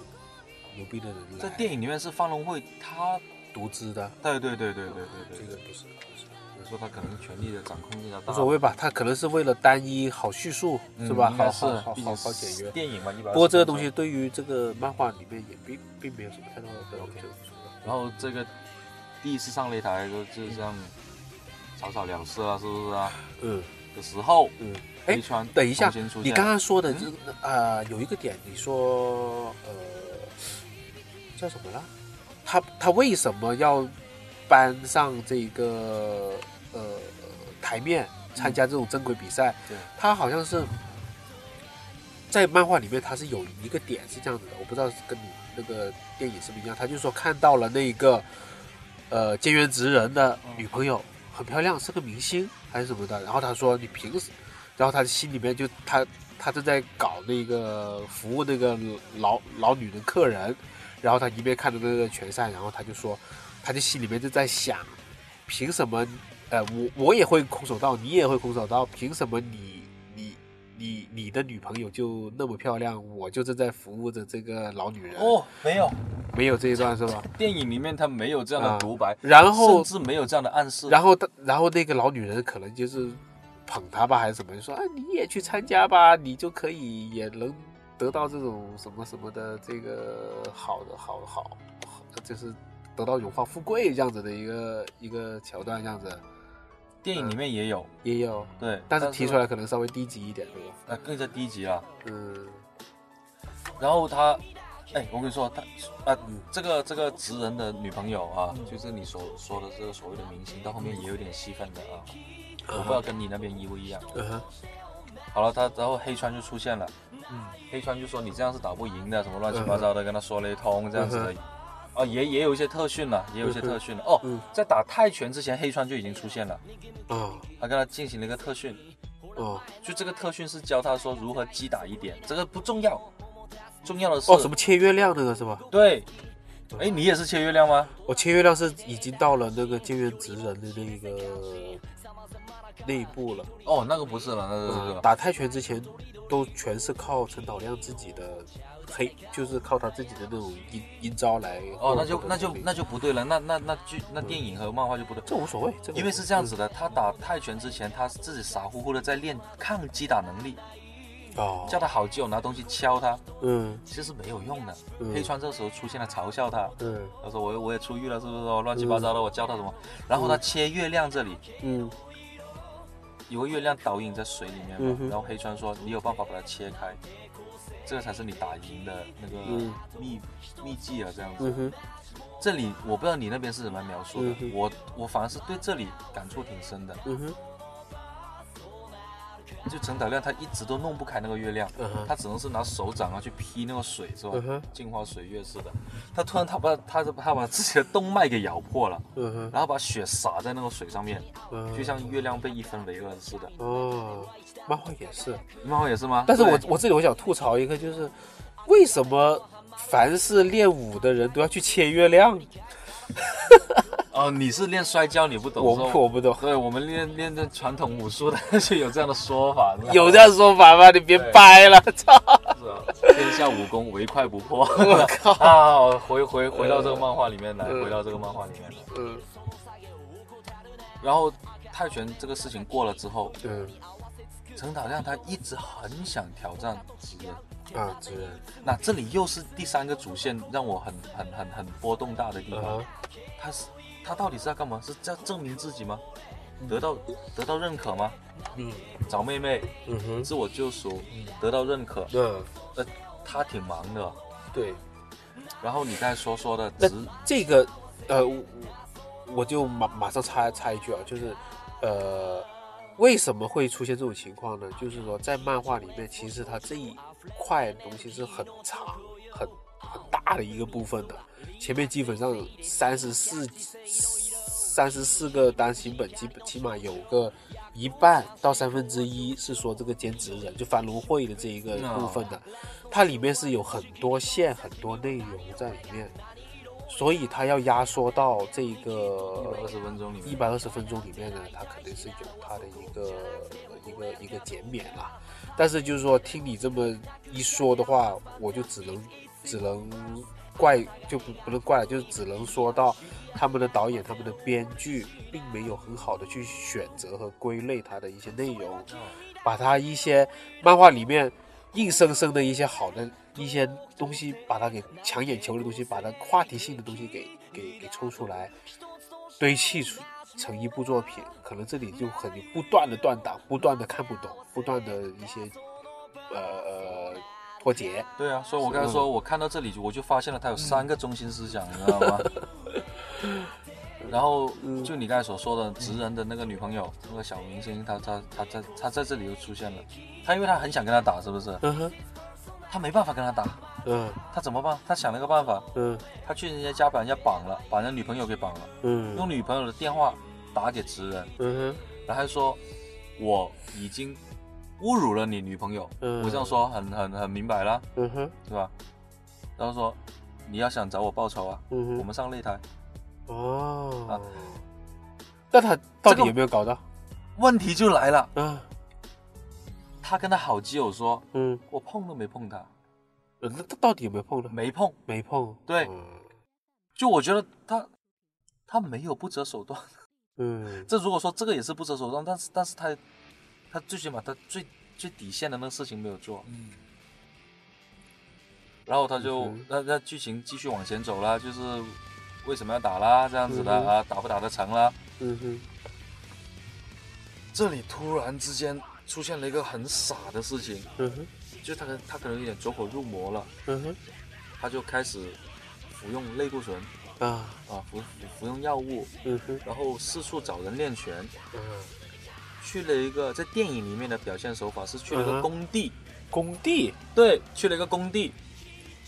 牛逼的人来。在电影里面是范龙会，他独资的，对对对对对对对这个不是不是有时候他可能权力的掌控更加大。无所谓吧，他可能是为了单一好叙述，嗯是吧？好好好好好简约。电影嘛，一般。不过这个东西，对于这个漫画里面也并并没有什么太多的这个说的然后这个第一次上擂台就就这样草草了事了，是不是啊？嗯的时候，嗯，哎等一下你刚刚说的嗯这个呃，有一个点，你说呃叫什么了？他他为什么要搬上这个呃台面参加这种正规比赛？对他好像是在漫画里面，他是有一个点是这样子的，我不知道跟你那个电影是不是一样。他就说看到了那个呃菅原直人的女朋友很漂亮，是个明星还是什么的，然后他说你凭什？然后他心里面就他他正在搞那个服务那个老老女人客人，然后他一边看着那个拳赛，然后他就说，他就心里面就在想，凭什么呃，我我也会空手道，你也会空手道，凭什么你你你你的女朋友就那么漂亮，我就正在服务着这个老女人？哦，没有，没有这一段是吧？电影里面他没有这样的啊独白，然后甚至没有这样的暗示。然后他然后那个老女人可能就是捧他吧，还是怎么？就说啊，你也去参加吧，你就可以也能得到这种什么什么的这个好的好好好，就是得到荣华富贵这样子的一个一个桥段，这样子电影里面也有，也有，对，但是提出来可能稍微低级一点，对吧？呃更加低级了。嗯然后他，哎，我跟你说，他啊嗯，这个这个职人的女朋友啊，就是你所说的这个所谓的明星，到后面也有点戏份的啊。我不知道跟你那边一不一样。嗯哼好了，他然后黑川就出现了，嗯黑川就说你这样是打不赢的，什么乱七八糟的，跟他说了一通这样子的。哦，也也有一些特训了，也有一些特训了。哦嗯，在打泰拳之前，黑川就已经出现了，哦他跟他进行了一个特训。哦就这个特训是教他说如何击打一点，这个不重要，重要的是哦，什么切月亮那个是吧？对。哎，你也是切月亮吗？我切月亮是已经到了那个剑院职人的那个那一步了。哦，那个不是了，那个是嗯，打泰拳之前都全是靠陈导亮自己的黑，就是靠他自己的那种阴阴招来。哦，那就那就那就不对了，那那那剧那电影和漫画就不对，这无所谓，因为是这样子的，他打泰拳之前，他自己傻乎乎的在练抗击打能力，哦，叫他好基友拿东西敲他，嗯其实没有用的。嗯黑川这时候出现了，嘲笑他，嗯他说我我也出狱了，是不是？我乱七八糟的，我教他什么？然后他切月亮这里嗯有个月亮倒影在水里面嘛嗯，然后黑川说你有办法把它切开，这个才是你打赢的那个嗯秘秘籍啊，这样子。嗯这里我不知道你那边是怎么描述的嗯，我我反而是对这里感触挺深的。嗯哼就陈导亮他一直都弄不开那个月亮，他只能是拿手掌啊去劈那个水，是吧？镜花水月似的。他突然他把他他把自己的动脉给咬破了，然后把血洒在那个水上面，嗯，就像月亮被一分为二似的。哦，漫画也是。漫画也是吗？但是我我这里我想吐槽一个，就是为什么凡是练武的人都要去切月亮？哦，你是练摔跤，你不懂我我不懂，对我们练练这传统武术的 就有这样的说法，有这样说法吗？你别掰了，操！是啊，天下武功唯快不破。我靠！啊，回回回到这个漫画里面来，嗯回到这个漫画里面来。嗯然后泰拳这个事情过了之后，嗯陈导亮他一直很想挑战职人，啊，职人那这里又是第三个主线，让我很很很很波动大的地方。啊他是他到底是在干嘛？是在证明自己吗？得到得到认可吗？嗯找妹妹，嗯哼，自我救赎，得到认可。那他挺忙的。对，然后你刚才说说的这个呃，我我就马马上插插一句啊，就是呃，为什么会出现这种情况呢？就是说在漫画里面，其实他这一块东西是很长、很很大的一个部分的，前面基本上三十四三十四个单行本，基本起码有个一半到三分之一是说这个兼职人，就繁荣会的这一个部分的，它里面是有很多线、很多内容在里面，所以它要压缩到这一个百二十分钟里面，一百二十分钟里面呢，它肯定是有它的一个一个一个减免啦。但是就是说，听你这么一说的话，我就只能只能怪，就不不能怪了，就是只能说到他们的导演、他们的编剧并没有很好的去选择和归类它的一些内容，把它一些漫画里面硬生生的一些好的一些东西，把它给抢眼球的东西，把它话题性的东西给给给抽出来，堆砌出成一部作品。可能这里就很不断的断档，不断的看不懂，不断的一些呃呃脱节。对啊，所以我刚才说，我看到这里我就发现了他有三个中心思想，你知道吗？然后嗯就你刚才所说的直人的那个女朋友，那个小明星，他他他在他在这里又出现了。他因为他很想跟他打，是不是？嗯哼，他没办法跟他打，嗯他怎么办？他想了个办法，嗯他去人家家把人家绑了，把人家女朋友给绑了，嗯用女朋友的电话打给直人，嗯哼。然后他说我已经侮辱了你女朋友，嗯。我这样说很很很明白了，嗯哼。是吧？然后说你要想找我报仇啊，嗯哼，我们上擂台。哦。啊。但他到底这个有没有搞到？问题就来了，嗯，他跟他好基友说，嗯，我碰都没碰他，呃那他到底有没有碰呢？没碰。没碰。对。嗯就我觉得他他没有不择手段。嗯。这如果说这个也是不择手段，但是但是他他最起码他最最底线的那个事情没有做，嗯。然后他就、嗯哼。那那剧情继续往前走了，就是为什么要打啦这样子的、嗯啊，打不打得成啦？嗯哼。这里突然之间出现了一个很傻的事情，嗯哼。就他可他可能有点走火入魔了，嗯哼。他就开始服用类固醇啊。啊，服服服用药物，嗯哼。然后四处找人练拳，嗯，去了一个在电影里面的表现手法是去了一个工地，工地？对，去了一个工地，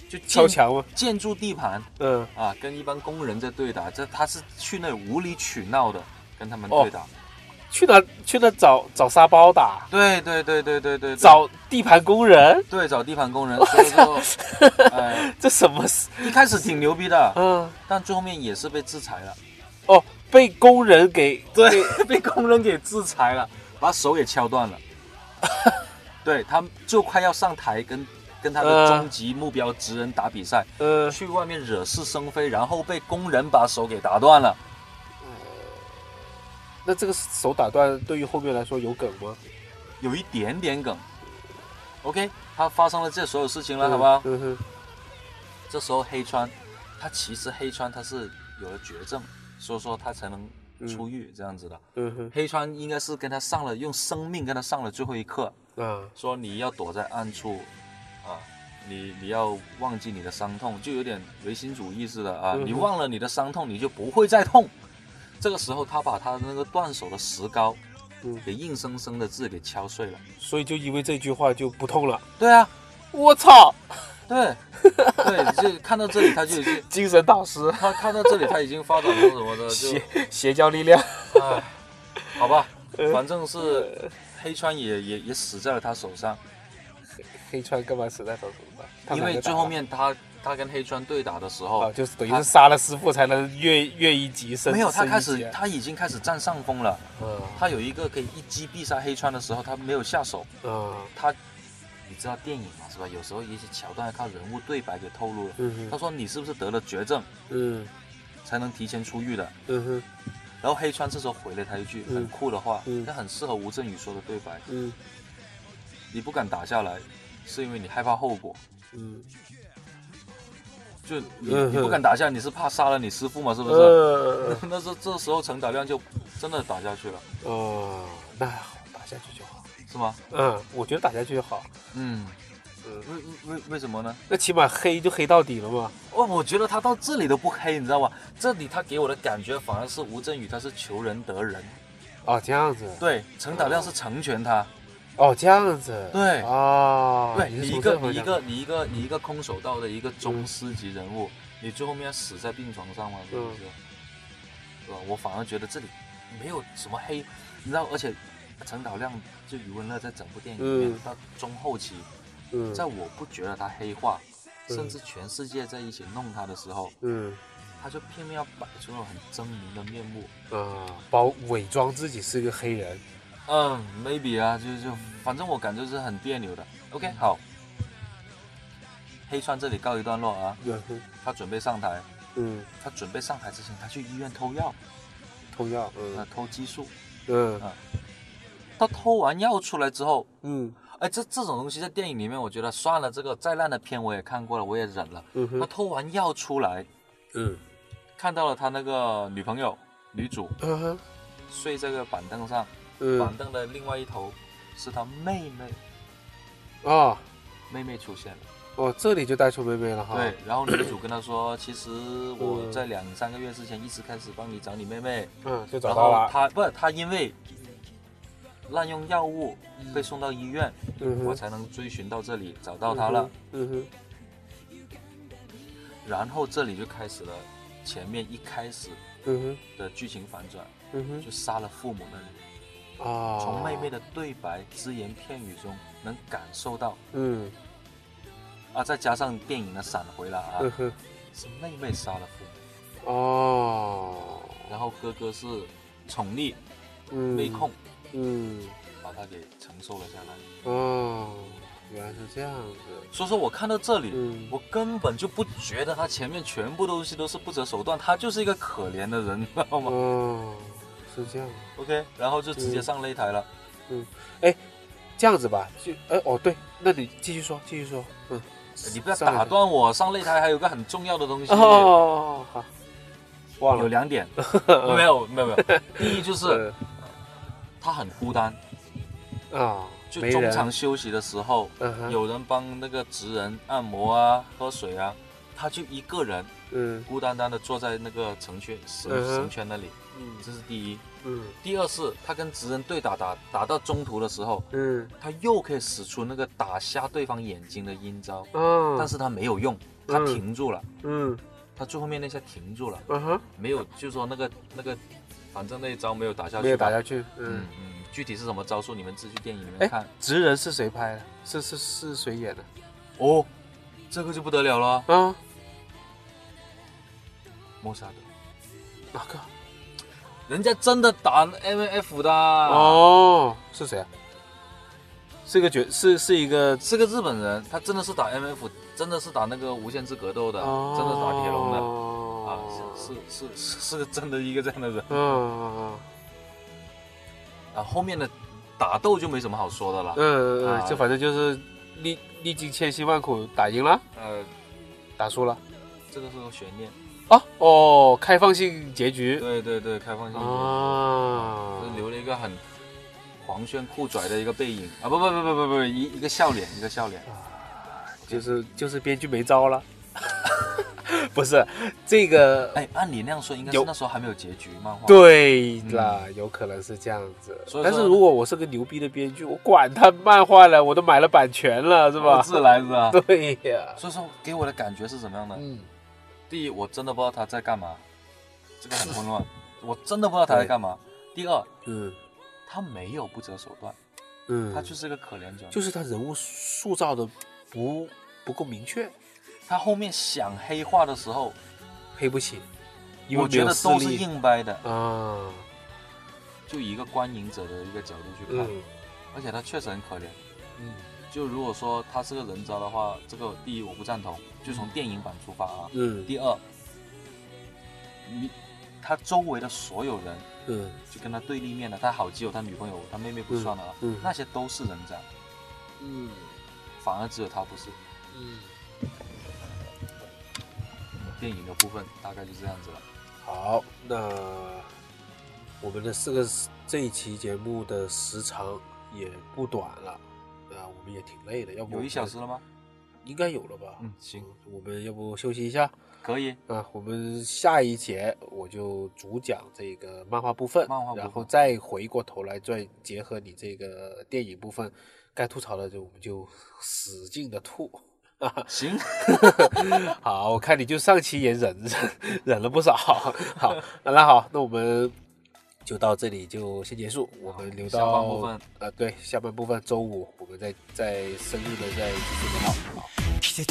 就建敲墙吗？建筑地盘嗯。啊，跟一帮工人在对打，这他是去那里无理取闹的，跟他们哦对打。去哪去哪找找沙包打？对对对对对对，对找地盘工人？对找地盘工人，所以说，哎，这什么事？一开始挺牛逼的，嗯但最后面也是被制裁了。哦，被工人给对，被工人给制裁了，把手给敲断了。对他就快要上台跟跟他的呃终极目标职人打比赛，呃去外面惹是生非，然后被工人把手给打断了。那这个手打断对于后面来说有梗吗？有一点点梗。OK，他发生了这所有事情了，好吧？嗯哼这时候黑川，他其实黑川他是有了绝症，所以说他才能出狱这样子的。嗯哼黑川应该是跟他上了用生命跟他上了最后一课，嗯说你要躲在暗处，啊，你你要忘记你的伤痛，就有点唯心主义似的啊，嗯你忘了你的伤痛，你就不会再痛。这个时候，他把他的那个断手的石膏，嗯，给硬生生的自己给敲碎了。所以就因为这句话就不痛了。对啊，我操！对，对，就看到这里他就已经，精神导师，他看到这里他已经发展成什么的，就邪邪教力量。啊，好吧，呃反正是黑川也也也死在了他手上，黑川干嘛死在他手上？因为最后面他他跟黑川对打的时候啊，，就是等于是杀了师傅才能越越一级升。没有，他开始他已经开始占上风了。嗯他有一个可以一击必杀黑川的时候，他没有下手。嗯他，你知道电影嘛，是吧？有时候一些桥段要靠人物对白给透露了。嗯他说你是不是得了绝症，嗯才能提前出狱的？嗯哼然后黑川这时候回了他一句嗯很酷的话，嗯那很适合吴镇宇说的对白：嗯你不敢打下来，是因为你害怕后果。嗯就你嗯你不敢打下，你是怕杀了你师傅嘛？是不是？呃 那这这时候陈导亮就真的打下去了，呃，那还好，打下去就好。是吗？嗯，我觉得打下去就好。嗯，呃，为为为什么呢？那起码黑就黑到底了嘛。哦，我觉得他到这里都不黑，你知道吗？这里他给我的感觉反而是吴镇宇，他是求人得人，哦，这样子。对，陈导亮是成全他，哦，这样子。对哦，对你一个你一个你一个你一个空手道的一个宗师级人物，你最后面要死在病床上吗？是不是？对吧？我反而觉得这里没有什么黑，你知道，而且陈导亮就余文乐在整部电影里面、嗯到中后期，嗯在我不觉得他黑化，嗯甚至全世界在一起弄他的时候，嗯他就偏偏要摆出那种很狰狞的面目。呃，包伪装自己是一个黑人。嗯，maybe 啊，就就反正我感觉是很别扭的。OK，好，黑川这里告一段落啊，他准备上台，嗯，他准备上台之前，他去医院偷药，偷药。他嗯偷激素。嗯。啊。他偷完药出来之后，嗯。哎，这这种东西在电影里面，我觉得算了，这个再烂的片我也看过了，我也忍了。他嗯哼。偷完药出来，嗯。看到了他那个女朋友女主嗯哼。睡这个板凳上，板嗯凳的另外一头是他妹妹，哦妹妹出现了。哦，这里就带出妹妹了哈。对，然后女主跟他说，其实我在两三个月之前一直开始帮你找你妹妹，嗯，就找然后到了。她不是她因为滥用药物被送到医院，嗯哼，我才能追寻到这里找到他了。嗯哼。然后这里就开始了前面一开始嗯哼的剧情反转，嗯哼就杀了父母那里，啊，从妹妹的对白只言片语中能感受到嗯。啊，再加上电影的闪回了啊，嗯是妹妹杀了父母，哦。然后哥哥是宠溺、嗯，被控，嗯，把他给承受了下来。哦，原来是这样子，所以说我看到这里，嗯。我根本就不觉得他前面全部东西都是不择手段，他就是一个可怜的人，你知道吗？哦，是这样，？OK，然后就直接上擂台了。嗯，哎这样子吧，就哎哦对，那你继续说，继续说，嗯，你不要打断我，上擂台还有个很重要的东西，哦，好，忘了，有两点，没有没有没有。第一就是呃他很孤单，啊，就中场休息的时候，有人帮那个职人按摩啊、喝水啊，他就一个人嗯。孤单单的坐在那个绳圈绳绳圈那里，嗯。这是第一。嗯。第二是他跟直人对打打打到中途的时候，嗯。他又可以使出那个打瞎对方眼睛的阴招，啊，但是他没有用，他嗯。停住了，嗯。他最后面那下停住了，嗯。哼，没有，就是说那个那个，反正那一招没有打下去，没有打下去。嗯嗯，嗯，具体是什么招数，你们自己去电影里哎面看。直人是谁拍的？是是是谁演的？哦，这个就不得了了，啊，莫萨德，哪个？人家真的打 M F 的，哦，是谁啊？是个角，是是一个是个日本人，他真的是打 M F，真的是打那个无限制格斗的，哦，真的打铁笼的。啊，哦，是是是是真的一个这样的人嗯嗯啊，后面的打斗就没什么好说的了。嗯嗯，就反正就是历历经千辛万苦打赢了，呃，打输了这个是个悬念，啊哦，开放性结局对对对，开放性结局，啊就是留了一个很黄轩酷拽的一个背影啊，不不不不不不，一一个笑脸，一个笑脸。就是就是编剧没招了，不是这个哎，按你那样说，应该是有那时候还没有结局漫画。对啦，有可能是这样子。但是如果我是个牛逼的编剧，我管他漫画了，我都买了版权了，是吧？自来是吧？对呀，所以说给我的感觉是怎么样的？嗯，第一，我真的不知道他在干嘛，这个很混乱，我真的不知道他在干嘛。第二，嗯。他没有不择手段，嗯，他就是个可怜者。就是他人物塑造的不不够明确，他后面想黑化的时候，黑不起，我觉得都是硬掰的，啊，就以一个观影者的一个角度去看，嗯。而且他确实很可怜。嗯就如果说他是个人渣的话，这个第一我不赞同，就从电影版出发啊。嗯。第二，你他周围的所有人，嗯。就跟他对立面的，他好基友、他女朋友、他妹妹不算了嗯那些都是人渣，嗯。反而只有他不是。嗯，电影的部分大概就这样子了。好，那我们的四个这一期节目的时长也不短了，啊，我们也挺累的，要不有一小时了吗？应该有了吧？嗯，行，我们要不休息一下可以。啊？我们下一节我就主讲这个漫画部分，漫画部分然后再回过头来再结合你这个电影部分，该吐槽的就我们就使劲的吐。行，好，我看你就上期也忍忍 忍了不少。好，那好，那我们就到这里就先结束，我们留到下半部分呃，对，下半部分周五我们再再深入的再继续聊。好。季節